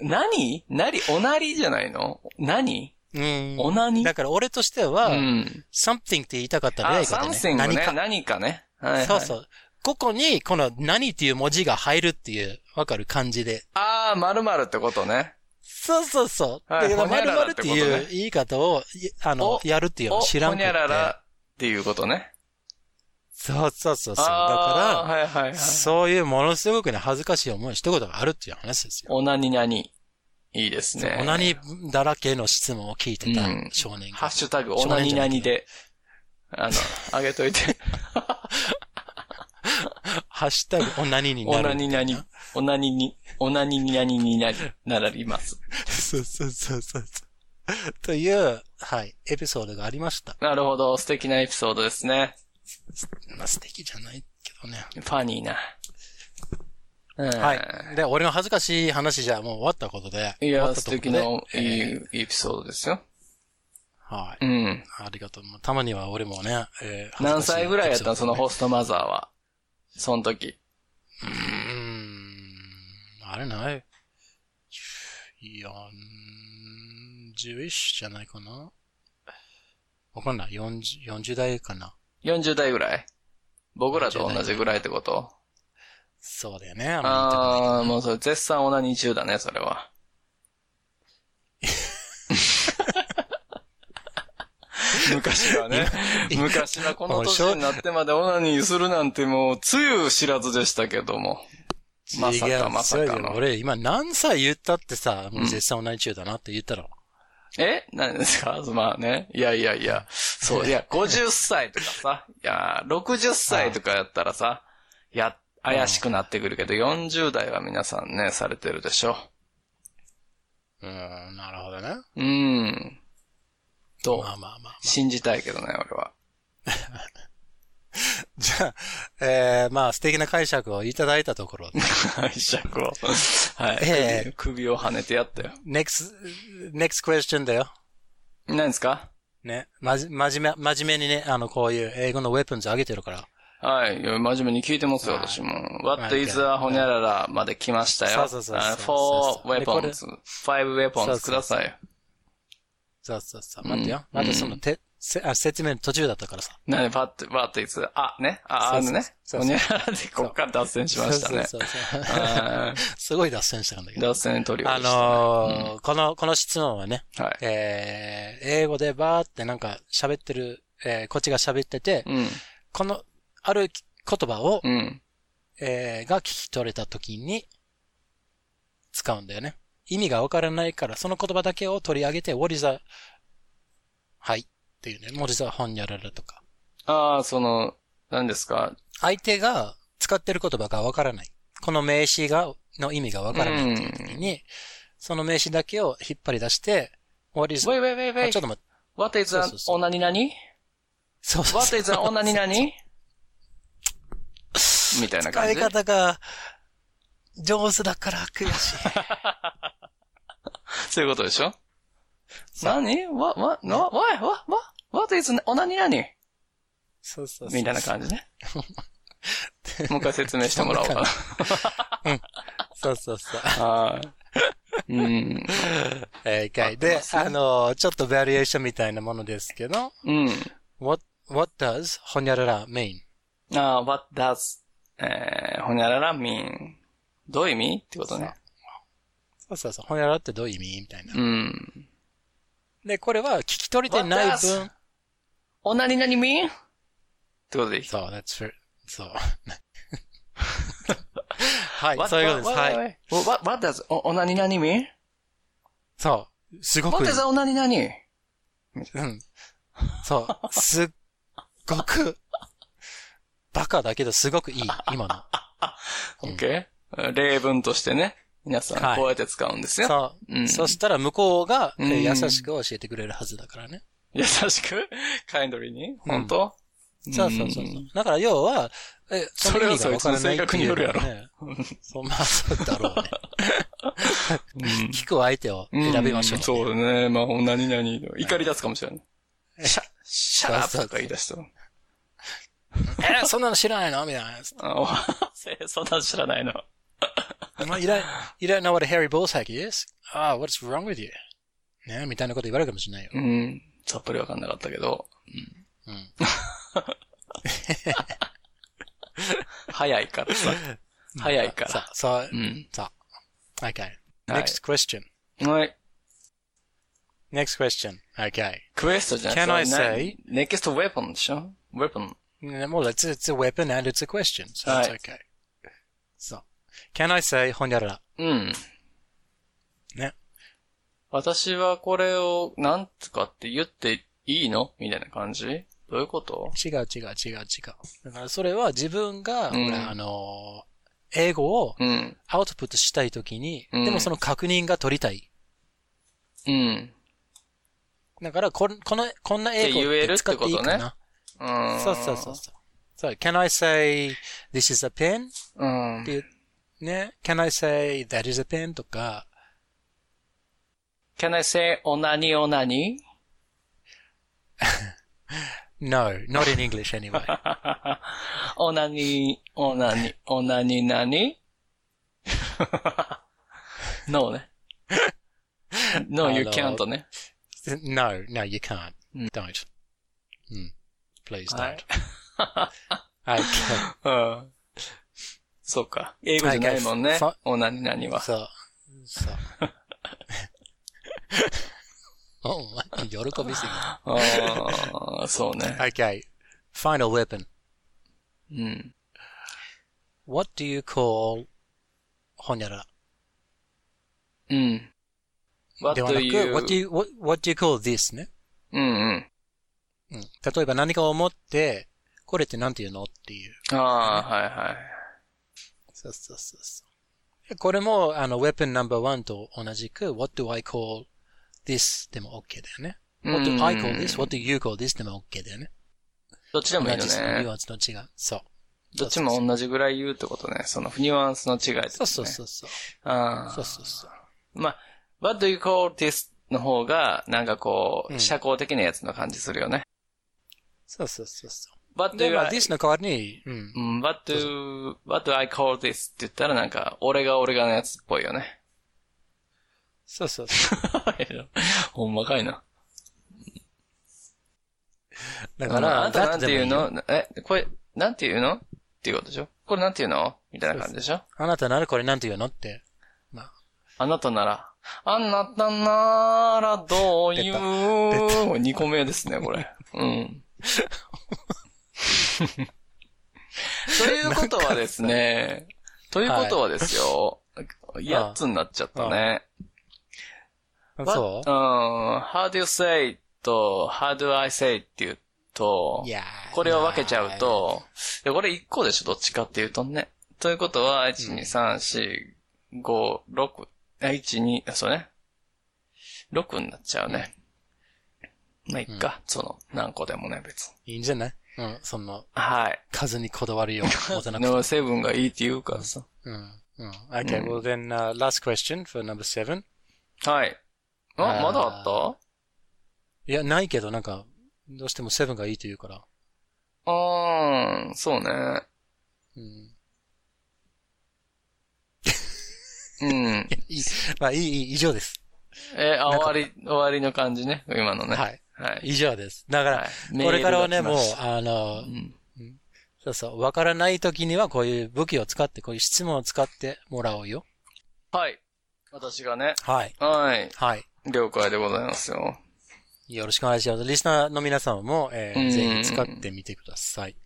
[SPEAKER 7] 何？何？オナリじゃないの？何？
[SPEAKER 1] うん。
[SPEAKER 7] オナニ
[SPEAKER 1] だから俺としては、
[SPEAKER 7] うん。
[SPEAKER 1] something って言いたかったらね。
[SPEAKER 7] サンセングね。
[SPEAKER 1] 何か。
[SPEAKER 7] 何かね。はいはい。
[SPEAKER 1] そうそう。ここに、この何っていう文字が入るっていう、わかる感じで。
[SPEAKER 7] ああ、〇〇ってことね。
[SPEAKER 1] そうそうそう。
[SPEAKER 7] はい
[SPEAKER 1] だから、
[SPEAKER 7] ほにゃらら
[SPEAKER 1] 〇〇っていう言い方を、いあの
[SPEAKER 7] お、
[SPEAKER 1] やるっていう知らんくて
[SPEAKER 7] ほにゃ。ららっていうことね。
[SPEAKER 1] そうそうそうそう。だか
[SPEAKER 7] はいはいはい
[SPEAKER 1] ら、。そういうものすごくね、恥ずかしい思いしたことがあるっていう話ですよ。
[SPEAKER 7] オナニナニ。いいですね。
[SPEAKER 1] オナニだらけの質問を聞いてた
[SPEAKER 7] うん
[SPEAKER 1] 少年が。
[SPEAKER 7] ハッシュタグ、オナニナニで、あの、あげといて。
[SPEAKER 1] ハッシュタグ、オナニにな
[SPEAKER 7] オ
[SPEAKER 1] る。
[SPEAKER 7] ナニナニ、オナニに、オナニナニになり、ならります。
[SPEAKER 1] そうそうそうそう。という、はい、エピソードがありました。
[SPEAKER 7] なるほど、素敵なエピソードですね。
[SPEAKER 1] まあ素敵じゃないけどね。
[SPEAKER 7] ファニーな。うん、
[SPEAKER 1] はい。で、俺の恥ずかしい話じゃもう終わったことで。
[SPEAKER 7] いや、素敵な、いい
[SPEAKER 1] えー
[SPEAKER 7] エピソードですよ。
[SPEAKER 1] はい。
[SPEAKER 7] うん。
[SPEAKER 1] ありがとう。たまには俺もね、えー
[SPEAKER 7] 何歳ぐらいやったん？その
[SPEAKER 1] ホ
[SPEAKER 7] ホストマザーは。その時。
[SPEAKER 1] うーん、あれない？いや、11じゃないかな？わかんない。40、40代かな？
[SPEAKER 7] 40代ぐらい？僕らと同じぐらいってこと？
[SPEAKER 1] そうだよね。あ
[SPEAKER 7] あもうそれ絶賛オナニー中だね、それは。昔はね、昔はこの年になってまでオナニーするなんてもう、つゆ知らずでしたけども。まさかまさかの
[SPEAKER 1] 俺、今何歳言ったってさ、もう絶賛同じ中だなって言ったら。
[SPEAKER 7] え？何ですか？まあね。いやいやいや。そう、いや、50歳とかさ、いや、60歳とかやったらさ、や、怪しくなってくるけど、40代は皆さんね、されてるでしょ。
[SPEAKER 1] うーん、なるほどね。
[SPEAKER 7] うーん。と、
[SPEAKER 1] まあまあまあ。
[SPEAKER 7] 信じたいけどね、俺は。
[SPEAKER 1] じゃあ、えー、まあ素敵な解釈をいただいたところで、
[SPEAKER 7] 解釈を。はい。
[SPEAKER 1] ええ
[SPEAKER 7] 首を跳ねてやったよ。
[SPEAKER 1] next, next question だよ。
[SPEAKER 7] 何ですか？
[SPEAKER 1] ね。まじ、真面目、真面目にね、あの、こういう英語のウェポンズ上げてるから。
[SPEAKER 7] はい。真面目に聞いてますよ、
[SPEAKER 1] はい
[SPEAKER 7] 私も。What
[SPEAKER 1] はい
[SPEAKER 7] is a ほにゃららまで来ましたよ。
[SPEAKER 1] そうそうそうそう
[SPEAKER 7] あ
[SPEAKER 1] そう
[SPEAKER 7] four
[SPEAKER 1] でこれ
[SPEAKER 7] weapons. five
[SPEAKER 1] そう
[SPEAKER 7] weapons
[SPEAKER 1] そう
[SPEAKER 7] ください。
[SPEAKER 1] そうそうそう。
[SPEAKER 7] うん
[SPEAKER 1] 待ってよ。まだその、て、せあ説明の途中だったからさ。
[SPEAKER 7] なに、what, what is, あ、ね。あ、あ
[SPEAKER 1] そうそう
[SPEAKER 7] のね。
[SPEAKER 1] そう
[SPEAKER 7] ほにゃららでこっから脱線しましたね。
[SPEAKER 1] そうそうそう
[SPEAKER 7] あ
[SPEAKER 1] すごい脱線したんだけど。
[SPEAKER 7] 脱線トリオで
[SPEAKER 1] あ。のーこの、この質問はね、
[SPEAKER 7] はい。
[SPEAKER 1] えー、英語でバーってなんか喋ってる、えー、こっちが喋ってて、
[SPEAKER 7] うん。
[SPEAKER 1] この、ある言葉を、
[SPEAKER 7] うん。
[SPEAKER 1] えー、が聞き取れた時に、使うんだよね。意味がわからないから、その言葉だけを取り上げて、what is a, はいっていうね、what is a ほんやららとか。
[SPEAKER 7] ああ、その、何ですか？
[SPEAKER 1] 相手が使ってる言葉がわからない。この名詞が、の意味がわからないっていう時に、その名詞だけを引っ張り出して、what is,
[SPEAKER 7] wait, wait, wait,
[SPEAKER 1] あ
[SPEAKER 7] wait.
[SPEAKER 1] ちょっと待って。
[SPEAKER 7] What is
[SPEAKER 1] そう
[SPEAKER 7] a
[SPEAKER 1] そうそう
[SPEAKER 7] おなになに？
[SPEAKER 1] そうそう
[SPEAKER 7] ?What is a おなになに？みたいな感
[SPEAKER 1] 使い
[SPEAKER 7] じ。
[SPEAKER 1] 方が上手だから悔しい。
[SPEAKER 7] そういうことでしょ？何 ?what, what, no, why, what, what, what is おなになに
[SPEAKER 1] そうそうそう。
[SPEAKER 7] みたいな感じね。もう一回説明してもらおうかな。
[SPEAKER 1] そうそうそう。
[SPEAKER 7] はい。うん。
[SPEAKER 1] えー、回で、あの、ちょっとバリエーションみたいなものですけど、
[SPEAKER 7] うん。
[SPEAKER 1] what, what does ほにゃらら mean?
[SPEAKER 7] あー what does, えー、ほにゃらら mean? どういう意味？ってことね。
[SPEAKER 1] そうそうそう。ほにゃららってどういう意味？みたいな
[SPEAKER 7] う。ん。
[SPEAKER 1] で、これは聞き取れてない
[SPEAKER 7] What does-
[SPEAKER 1] 分、
[SPEAKER 7] おなになに mean? ってことでいい？
[SPEAKER 1] そう、that's fair. そう。はい、
[SPEAKER 7] What-
[SPEAKER 1] そういうことです。
[SPEAKER 7] what-
[SPEAKER 1] はい。
[SPEAKER 7] what- What, what does お、おなになに mean?
[SPEAKER 1] そう。すご
[SPEAKER 7] What
[SPEAKER 1] く、
[SPEAKER 7] is おなになに？
[SPEAKER 1] うん。そう。すっごく、バカだけどすごくいい、今の。
[SPEAKER 7] ?OK? 例文としてね。皆さ
[SPEAKER 1] はい
[SPEAKER 7] ん、こうやって使うんですよ。
[SPEAKER 1] そう。
[SPEAKER 7] うん
[SPEAKER 1] そしたら向こうが、えー
[SPEAKER 7] うん
[SPEAKER 1] 優しく教えてくれるはずだからね。
[SPEAKER 7] 優しく ?kindly に？本当？
[SPEAKER 1] そうそうそうそう。だから要は、え、その意味がわからないっていうのは
[SPEAKER 7] それはそい
[SPEAKER 1] ね。そう、まあそうだろうね。
[SPEAKER 7] うん
[SPEAKER 1] 聞く相手を選びましょう、
[SPEAKER 7] んそうだね。まあ、何々、怒り出すかもしれない。シャ、 shut up とか言い出した。
[SPEAKER 1] え、そんなの知らないの？みたいな。
[SPEAKER 7] そんなの知らないの。
[SPEAKER 1] No, you don't, you don't know what a hairy ball sack is? Ah, what's wrong with you? ねみたいなこと言われるかもしれないよ。
[SPEAKER 7] うん。さっぱりわかんなかったけど。
[SPEAKER 1] うん。
[SPEAKER 7] 早いからさ。早いか
[SPEAKER 1] さ
[SPEAKER 7] ら。
[SPEAKER 1] そう、
[SPEAKER 7] うん。
[SPEAKER 1] さ Okay.
[SPEAKER 7] はい
[SPEAKER 1] Next question.
[SPEAKER 7] はい。
[SPEAKER 1] Next question. Okay.
[SPEAKER 7] クエストじゃない
[SPEAKER 1] Can I
[SPEAKER 7] それ
[SPEAKER 1] say-
[SPEAKER 7] な ?next weapon でしょ ?weapon。
[SPEAKER 1] Mm, Well, it's, it's a weapon and it's a question, so it's
[SPEAKER 7] Right.
[SPEAKER 1] okay. So, Can I say ほにゃらら
[SPEAKER 7] うん。
[SPEAKER 1] ね。
[SPEAKER 7] 私はこれを、なんとかって言っていいの？みたいな感じ？どういうこと？
[SPEAKER 1] 違う違う違う違う。だからそれは自分が、
[SPEAKER 7] うん
[SPEAKER 1] ほら、あの、英語を
[SPEAKER 7] うん。
[SPEAKER 1] アウトプットしたいときに、
[SPEAKER 7] うん
[SPEAKER 1] でもその確認が取りたい。
[SPEAKER 7] うん。
[SPEAKER 1] だから、こんこの、こんな英語
[SPEAKER 7] って言えるって
[SPEAKER 1] 使っていいかな。
[SPEAKER 7] うん。
[SPEAKER 1] そうそうそうそう。そう、can I say, this is a pen?
[SPEAKER 7] うん
[SPEAKER 1] って。いう、ね。can I say, that is a pen? とか、
[SPEAKER 7] Can I say おなにおなに
[SPEAKER 1] no, not in English anyway.
[SPEAKER 7] おなに、おなに、おなになに ?No ね。No, you
[SPEAKER 1] あの
[SPEAKER 7] can't ね。
[SPEAKER 1] no, no, you can't. Don't. うん。please
[SPEAKER 7] は
[SPEAKER 1] don't.
[SPEAKER 7] い。
[SPEAKER 1] Okay.
[SPEAKER 7] うん。そうか。英語じゃないもんね。おなになには。
[SPEAKER 1] そう。そう。お前、喜びすぎ。
[SPEAKER 7] ああ、そうね。
[SPEAKER 1] Okay. Final weapon.
[SPEAKER 7] うん。
[SPEAKER 1] What do you call ほにゃらら
[SPEAKER 7] うん。What
[SPEAKER 1] ではなく、
[SPEAKER 7] you...
[SPEAKER 1] what do you, what, what do you call this ね。
[SPEAKER 7] うんうん。
[SPEAKER 1] うん。例えば何かを思って、これってなんて言うのっていう。
[SPEAKER 7] ああ、はいはい。
[SPEAKER 1] そうそうそうそう。これも、あの、weapon number one と同じく、what do I call this でも OK だよね。what
[SPEAKER 7] うん
[SPEAKER 1] do I call this? what do you call this でも OK だよね。
[SPEAKER 7] どっちでもいいの
[SPEAKER 1] 同じそのニュ
[SPEAKER 7] ね。
[SPEAKER 1] アンスの違い。そう。
[SPEAKER 7] どっちも同じぐらい言うってことね。そのニュアンスの違いね。
[SPEAKER 1] そうそうそうそう。
[SPEAKER 7] ああ。
[SPEAKER 1] そうそうそう。
[SPEAKER 7] まあ、what do you call this の方が、なんかこう、
[SPEAKER 1] うん
[SPEAKER 7] 社交的なやつの感じするよね。
[SPEAKER 1] そうそうそうそう。
[SPEAKER 7] What do
[SPEAKER 1] で、
[SPEAKER 7] you,
[SPEAKER 1] まあ、this の代わりに、うん。
[SPEAKER 7] うん、what do, what do I call this って言ったらなんか、俺が俺がのやつっぽいよね。
[SPEAKER 1] そうそうそう。
[SPEAKER 7] ほんまかいな。
[SPEAKER 1] だから、
[SPEAKER 7] あなたなんて言うの？え、これ、なんて言うの？っていうことでしょ？これなんて言うの？みたいな感じでしょ？
[SPEAKER 1] あなたならこれなんて言うの？って。まあ、
[SPEAKER 7] あなたなら、あなたならどういう、
[SPEAKER 1] 出た
[SPEAKER 7] 2個目ですね、これ。うん。ということはですね、ということはですよ、8つになっちゃったね。
[SPEAKER 1] そう？
[SPEAKER 7] うん、how do you say と how do I say って言うとこれを分けちゃう、と、いやこれ1個でしょ、どっちかっていうとね。ということは、1、2、3、4、5、6、あ、1、2、あそうね。6になっちゃうね。まあ、いっか、その、何個でもね、別に。
[SPEAKER 1] いいんじゃない？うん、その、
[SPEAKER 7] はい。
[SPEAKER 1] 数にこだわるよ。持たなくて
[SPEAKER 7] でも、セブンがいいって言うからさ。
[SPEAKER 1] うん。うん。Okay, well then, uh, last question for number seven.
[SPEAKER 7] はい。あ、まだあった？
[SPEAKER 1] いや、ないけど、なんか、どうしてもセブンがいいと言うから。
[SPEAKER 7] あー、そうね。
[SPEAKER 1] うん。
[SPEAKER 7] うん。
[SPEAKER 1] いい。まあ、いい、いい、以上です。
[SPEAKER 7] え、あ、
[SPEAKER 1] なんか
[SPEAKER 7] 終わり、終わりの感じね。今のね。
[SPEAKER 1] はい。
[SPEAKER 7] はい。
[SPEAKER 1] 以上です。だから、
[SPEAKER 7] はい
[SPEAKER 1] これからはね、もうあの
[SPEAKER 7] う、ん。
[SPEAKER 1] そうそう、わからない時にはこういう武器を使って、こういう質問を使ってもらおうよ。
[SPEAKER 7] はい。私がね。
[SPEAKER 1] はい。
[SPEAKER 7] はい。
[SPEAKER 1] はい。
[SPEAKER 7] 了解でございますよ。
[SPEAKER 1] よろしくお願いします。リスナーの皆様も、えー
[SPEAKER 7] うん
[SPEAKER 1] ぜひ使ってみてください。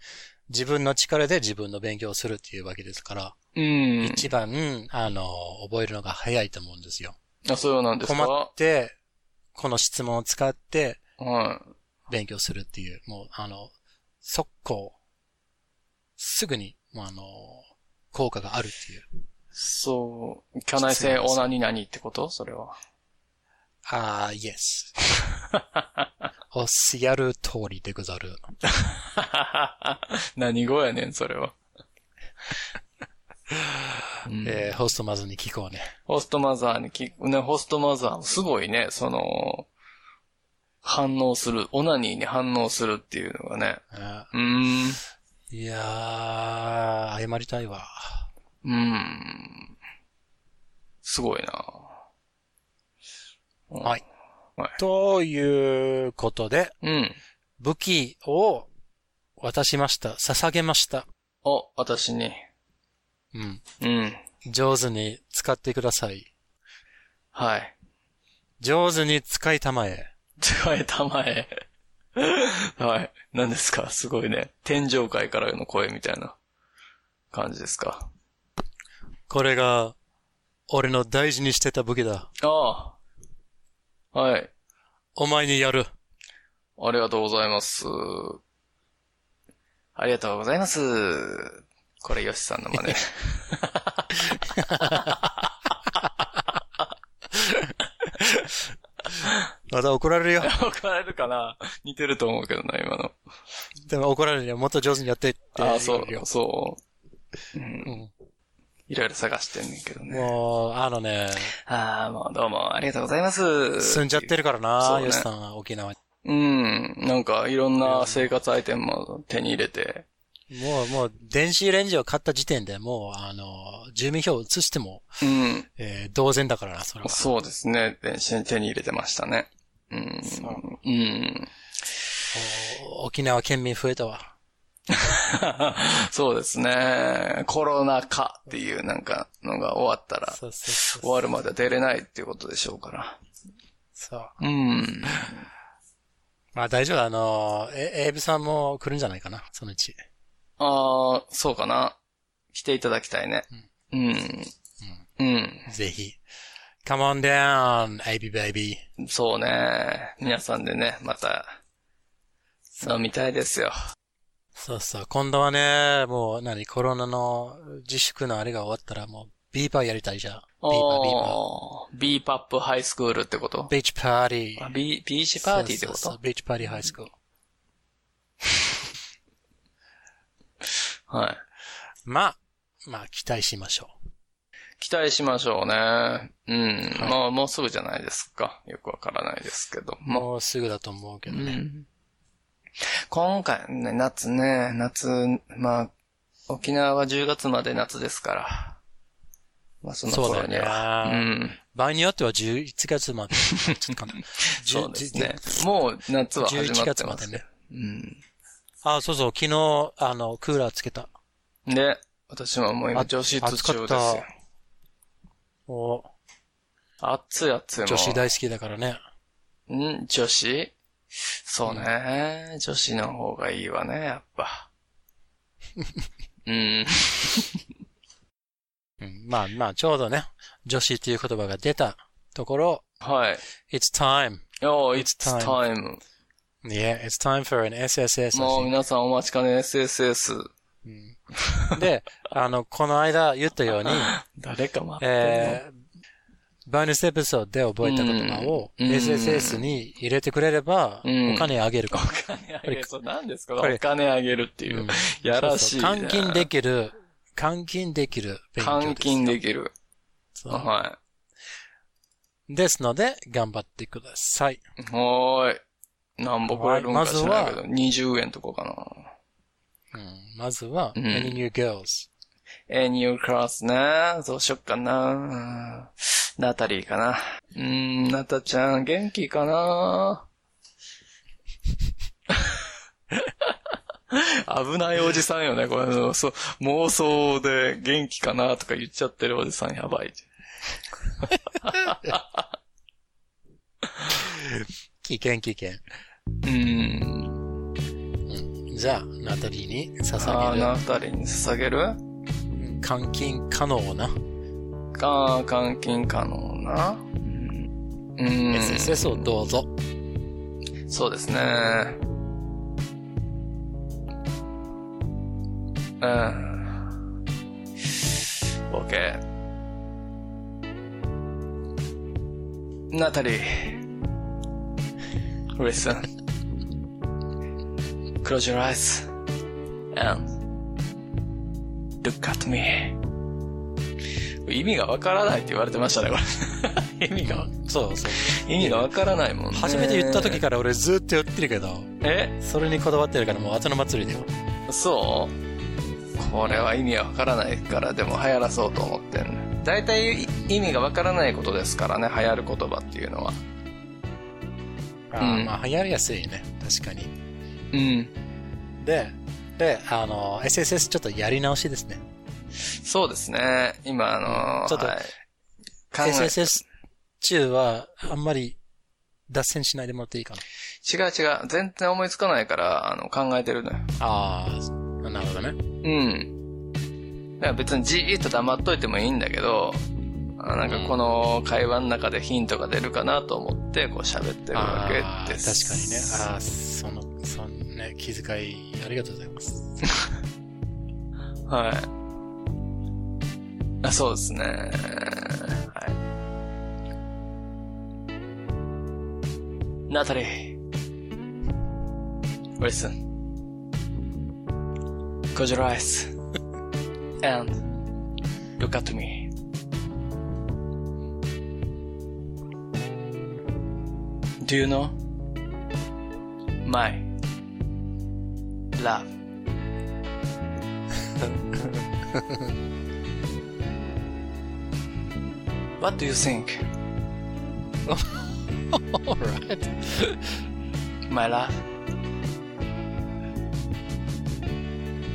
[SPEAKER 1] 自分の力で自分の勉強をするっていうわけですから、
[SPEAKER 7] うん。
[SPEAKER 1] 一番、あの、覚えるのが早いと思うんですよ。
[SPEAKER 7] あ、そうなんですか？
[SPEAKER 1] 困って、この質問を使って
[SPEAKER 7] は
[SPEAKER 1] 勉強するっていう、もう、あの、速攻、すぐに、もうあの、効果があるっていう。
[SPEAKER 7] い。そう。キャナイセオナニナニってこと？それは。
[SPEAKER 1] ああ、yes. おっしゃる通りでござる。
[SPEAKER 7] 何語やねん、それは。うん
[SPEAKER 1] えーホストまずに聞こうね。
[SPEAKER 7] ホストマザーに聞く、ね、ホストマザー、すごいね、その、反応する、オナニーに反応するっていうのがね。
[SPEAKER 1] あ
[SPEAKER 7] うーん。
[SPEAKER 1] ーいやー、謝りたいわ。
[SPEAKER 7] うーん。すごいな
[SPEAKER 1] はい。
[SPEAKER 7] はい。
[SPEAKER 1] ということで、
[SPEAKER 7] うん。
[SPEAKER 1] 武器を渡しました。捧げました。
[SPEAKER 7] お、私に。
[SPEAKER 1] うん。
[SPEAKER 7] うん。
[SPEAKER 1] 上手に使ってください。
[SPEAKER 7] はい。
[SPEAKER 1] 上手に使いたまえ。
[SPEAKER 7] 使えたまえ。はい。何ですか？すごいね。天上界からの声みたいな感じですか？
[SPEAKER 1] これが、俺の大事にしてた武器だ。
[SPEAKER 7] ああ。はい。
[SPEAKER 1] お前にやる。
[SPEAKER 7] ありがとうございます。ありがとうございます。これ、ヨシさんの真似。
[SPEAKER 1] また怒られるよ。
[SPEAKER 7] 怒られるかな？似てると思うけどな、今の。
[SPEAKER 1] でも怒られるよ。もっと上手にやってって言
[SPEAKER 7] ああ、
[SPEAKER 1] わ
[SPEAKER 7] そう、そう。う。
[SPEAKER 1] うんん
[SPEAKER 7] いろいろ探してんねんけどね。
[SPEAKER 1] もう、あのね、
[SPEAKER 7] ああ、もうどうもありがとうございます。
[SPEAKER 1] 住んじゃってるから
[SPEAKER 7] そ
[SPEAKER 1] な、
[SPEAKER 7] うね
[SPEAKER 1] ヨシさんは沖縄に。
[SPEAKER 7] うん。なんか、いろんな生活アイテムも手に入れて。
[SPEAKER 1] もう、もう、電子レンジを買った時点でもう、あの、住民票を移しても、
[SPEAKER 7] うん。
[SPEAKER 1] えー同然だからな、それは。
[SPEAKER 7] そうですね。電子に手に入れてましたね。うん。うん。
[SPEAKER 1] お沖縄県民増えたわ。
[SPEAKER 7] そうですね。コロナ禍っていうなんかのが終わったら、
[SPEAKER 1] そうそうそう。
[SPEAKER 7] 終わるまで出れないっていうことでしょうから。
[SPEAKER 1] そう。
[SPEAKER 7] うん。
[SPEAKER 1] まあ大丈夫、あの、え、エイブさんも来るんじゃないかな、そのうち。
[SPEAKER 7] ああ、そうかな。来ていただきたいね。うん。うん。
[SPEAKER 1] ぜひ。Come on down, AB baby.
[SPEAKER 7] そうね。皆さんでね、また、飲みたいですよ。
[SPEAKER 1] そうそう。今度はね、もう何、コロナの自粛のあれが終わったらもう、ビーパーやりたいじゃん。ビーパー、ビーパー。
[SPEAKER 7] ビーパップハイスクールってこと？
[SPEAKER 1] ビーチパーティー。
[SPEAKER 7] あビービーチパーティーってこ
[SPEAKER 1] そうそうそう
[SPEAKER 7] と
[SPEAKER 1] ビーチパーティーハイスクール。
[SPEAKER 7] はい。
[SPEAKER 1] まあ、まあ、期待しましょ
[SPEAKER 7] 期待しましょうね。うん。まあ、もうすぐじゃないですか。よくわからないですけど
[SPEAKER 1] う。
[SPEAKER 7] も。
[SPEAKER 1] もうすぐだと思うけどね。
[SPEAKER 7] うん今回ね、夏ね、夏、まあ、沖縄は10月まで夏ですから。まあ、その頃には。
[SPEAKER 1] そうね
[SPEAKER 7] ん。
[SPEAKER 1] 場合によっては11月まで。
[SPEAKER 7] そうですね。もう夏は始ま
[SPEAKER 1] 11
[SPEAKER 7] って
[SPEAKER 1] 月までね。
[SPEAKER 7] うん。
[SPEAKER 1] あ、そうそう、昨日、あの、クーラーつけた。
[SPEAKER 7] で、私はもう今
[SPEAKER 1] あ
[SPEAKER 7] 女子
[SPEAKER 1] 暑かった
[SPEAKER 7] 中ですよ。
[SPEAKER 1] お
[SPEAKER 7] 暑い暑い。
[SPEAKER 1] 女子大好きだからね。
[SPEAKER 7] ん？女子？そうね、女子の方がいいわね、やっぱ。うん。
[SPEAKER 1] うん、まあまあ、ちょうどね、女子っていう言葉が出たところ、
[SPEAKER 7] はい。
[SPEAKER 1] It's time.
[SPEAKER 7] Oh, it's time.
[SPEAKER 1] Yeah, it's time for an SSS.
[SPEAKER 7] もう皆さんお待ちかね SSS。
[SPEAKER 1] で、あの、この間言ったように、
[SPEAKER 7] 誰か待
[SPEAKER 1] えー、バーヌスエピソードで覚えた言葉を
[SPEAKER 7] うん
[SPEAKER 1] SSS に入れてくれれば、
[SPEAKER 7] うん
[SPEAKER 1] お金あげるから。
[SPEAKER 7] お金あげる。そう、何ですか？
[SPEAKER 1] これ
[SPEAKER 7] お金あげるっていう。
[SPEAKER 1] うん
[SPEAKER 7] やらしい、ね。
[SPEAKER 1] そうそう換金できる、換金できる勉強ですよ。
[SPEAKER 7] 換金できる。
[SPEAKER 1] そう
[SPEAKER 7] は
[SPEAKER 1] ですので、頑張ってください。
[SPEAKER 7] い。はーい。何本くれるんか知らないけど、
[SPEAKER 1] は
[SPEAKER 7] 20円とかか
[SPEAKER 1] うん、まずは、
[SPEAKER 7] うん
[SPEAKER 1] Any new girls?
[SPEAKER 7] な。え、ニュークラスね。どうしよっかな。うんナタリーかな。うーん、ナタちゃん、元気かな 危ないおじさんよね、これ。そう、妄想で元気かなとか言っちゃってるおじさんやばい。
[SPEAKER 1] 危険危険。
[SPEAKER 7] うーん。
[SPEAKER 1] じゃあ、ナタリーに
[SPEAKER 7] ああ、
[SPEAKER 1] 捧げる
[SPEAKER 7] ナタリーに捧げる？
[SPEAKER 1] うん換金可能な
[SPEAKER 7] か、換金可能な？うん。うん
[SPEAKER 1] SSS をどうぞ。
[SPEAKER 7] そうですね。うん。OK。ナタリー。Listen. Close your eyes. And look at me. 意味がわからないって言われてましたね、これ。意味が、
[SPEAKER 1] そうそう。
[SPEAKER 7] 意味がわからないもんね。
[SPEAKER 1] 初めて言った時から俺ずっと言ってるけど、
[SPEAKER 7] え？
[SPEAKER 1] それにこだわってるからもう後の祭りだよ。
[SPEAKER 7] そう？これは意味わからないからでも流行らそうと思ってんね。大体意味がわからないことですからね、流行る言葉っていうのは。うん
[SPEAKER 1] まあ流行りやすいね。確かに。
[SPEAKER 7] うん。
[SPEAKER 1] で、で、あの、SSS ちょっとやり直しですね。
[SPEAKER 7] そうですね。今、あの
[SPEAKER 1] ちょっと
[SPEAKER 7] はい
[SPEAKER 1] SSS 中はあんまり脱線しないでもらっていいかな。
[SPEAKER 7] 違う違う。全然思いつかないから、あの、考えてるのよ。
[SPEAKER 1] ああ、なるほどね。
[SPEAKER 7] うん。だから別にじーっと黙っといてもいいんだけど、あなんかこの会話の中でヒントが出るかなと思って、こう喋ってるわけです。
[SPEAKER 1] 確かにね。ああ、その、そのね、気遣い、ありがとうございます。
[SPEAKER 7] はい。あ、そうですね。はい。ナタリー。Listen. Close your eyes. And look at me. Do you know? My love. What do you think?
[SPEAKER 1] Alright.
[SPEAKER 7] my love.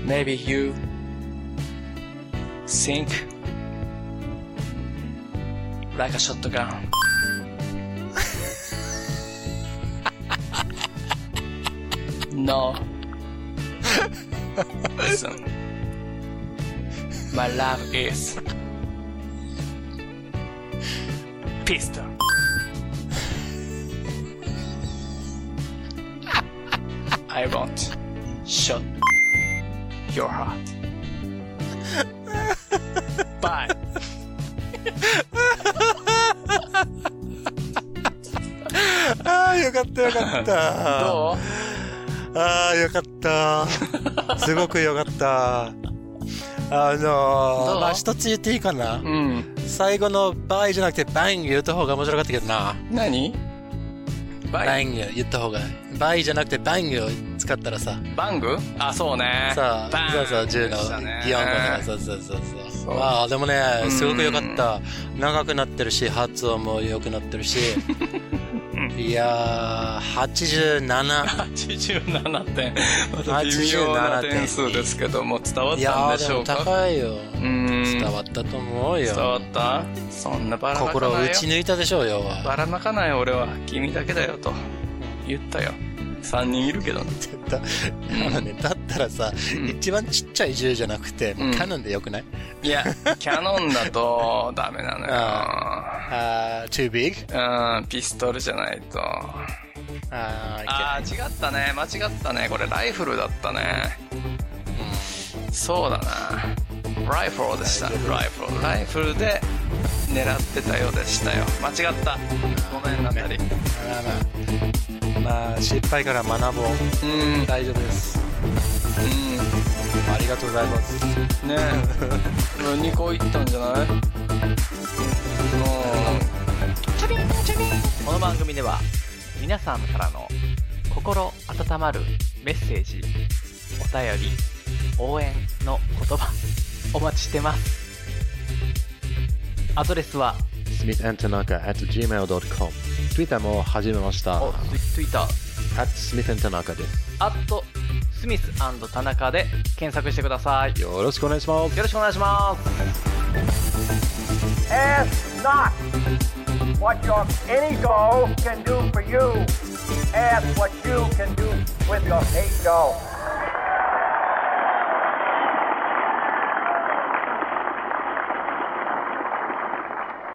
[SPEAKER 7] Maybe you think like a shotgun. no. Listen. My love is pistol. I won't shut your heart. Bye.
[SPEAKER 1] ああ、よかったよかった。
[SPEAKER 7] ど
[SPEAKER 1] ああ、よかった。 すごくよかった。あのー、まあ一つ言っていいかな？
[SPEAKER 7] ううん。
[SPEAKER 1] 最後のバイじゃなくてバン言った方が面白かったけどな。
[SPEAKER 7] 何？バイ？
[SPEAKER 1] バン言った方が。バイじゃなくてバンを使ったらさ。
[SPEAKER 7] bang？あ、そうね。
[SPEAKER 1] さ
[SPEAKER 7] バン
[SPEAKER 1] あ、そうそう、銃の擬音語とか、そうそうそうそう。まあ、でもね
[SPEAKER 7] う、ん
[SPEAKER 1] すごく良かった。長くなってるし、発音も良くなってるし。いやー、87。
[SPEAKER 7] 87点。また微妙な点数ですけども、伝わっ
[SPEAKER 1] いや
[SPEAKER 7] たん
[SPEAKER 1] ー、で
[SPEAKER 7] しょうか？
[SPEAKER 1] 高いよ。
[SPEAKER 7] うん。
[SPEAKER 1] 伝わったと思うよ。
[SPEAKER 7] 伝わった？そんなバラなか
[SPEAKER 1] 心を
[SPEAKER 7] ないよ
[SPEAKER 1] 打ち。抜いたでしょうよ。
[SPEAKER 7] バラなかない俺は。君だけだよと。言ったよ。3人いるけどね。
[SPEAKER 1] だあのね、だったらさ、
[SPEAKER 7] うん
[SPEAKER 1] 一番ちっちゃい銃じゃなくて、
[SPEAKER 7] うん
[SPEAKER 1] キャノンでよくない？
[SPEAKER 7] いや、キャノンだと ダメなのよ。
[SPEAKER 1] あー、too big?
[SPEAKER 7] うん、ピストルじゃないと。
[SPEAKER 1] あー、
[SPEAKER 7] あー、違ったね。間違ったね。これライフルだったね。そうだな。ライフルでした。ライフル。ライフルで狙ってたようでしたよ。間違った。ごめんなたり。
[SPEAKER 1] まあ失敗から学ぼう。
[SPEAKER 7] うん、うん。
[SPEAKER 1] 大丈夫です。ありがとうございます。
[SPEAKER 7] ねえ。2個いったんじゃない？
[SPEAKER 3] この番組では皆さんからの心温まるメッセージお便り応援の言葉お待ちしてますアドレスは
[SPEAKER 8] smithandtanaka at gmail.com Twitter も始めました
[SPEAKER 3] お Twitter
[SPEAKER 8] at smithandtanaka です
[SPEAKER 3] アットスミス田中で検索してくださいよ
[SPEAKER 8] よろしくお願いします
[SPEAKER 3] ろしくお願いします
[SPEAKER 5] Ask not what your any doll can do for you. Ask what you can do with your eight doll.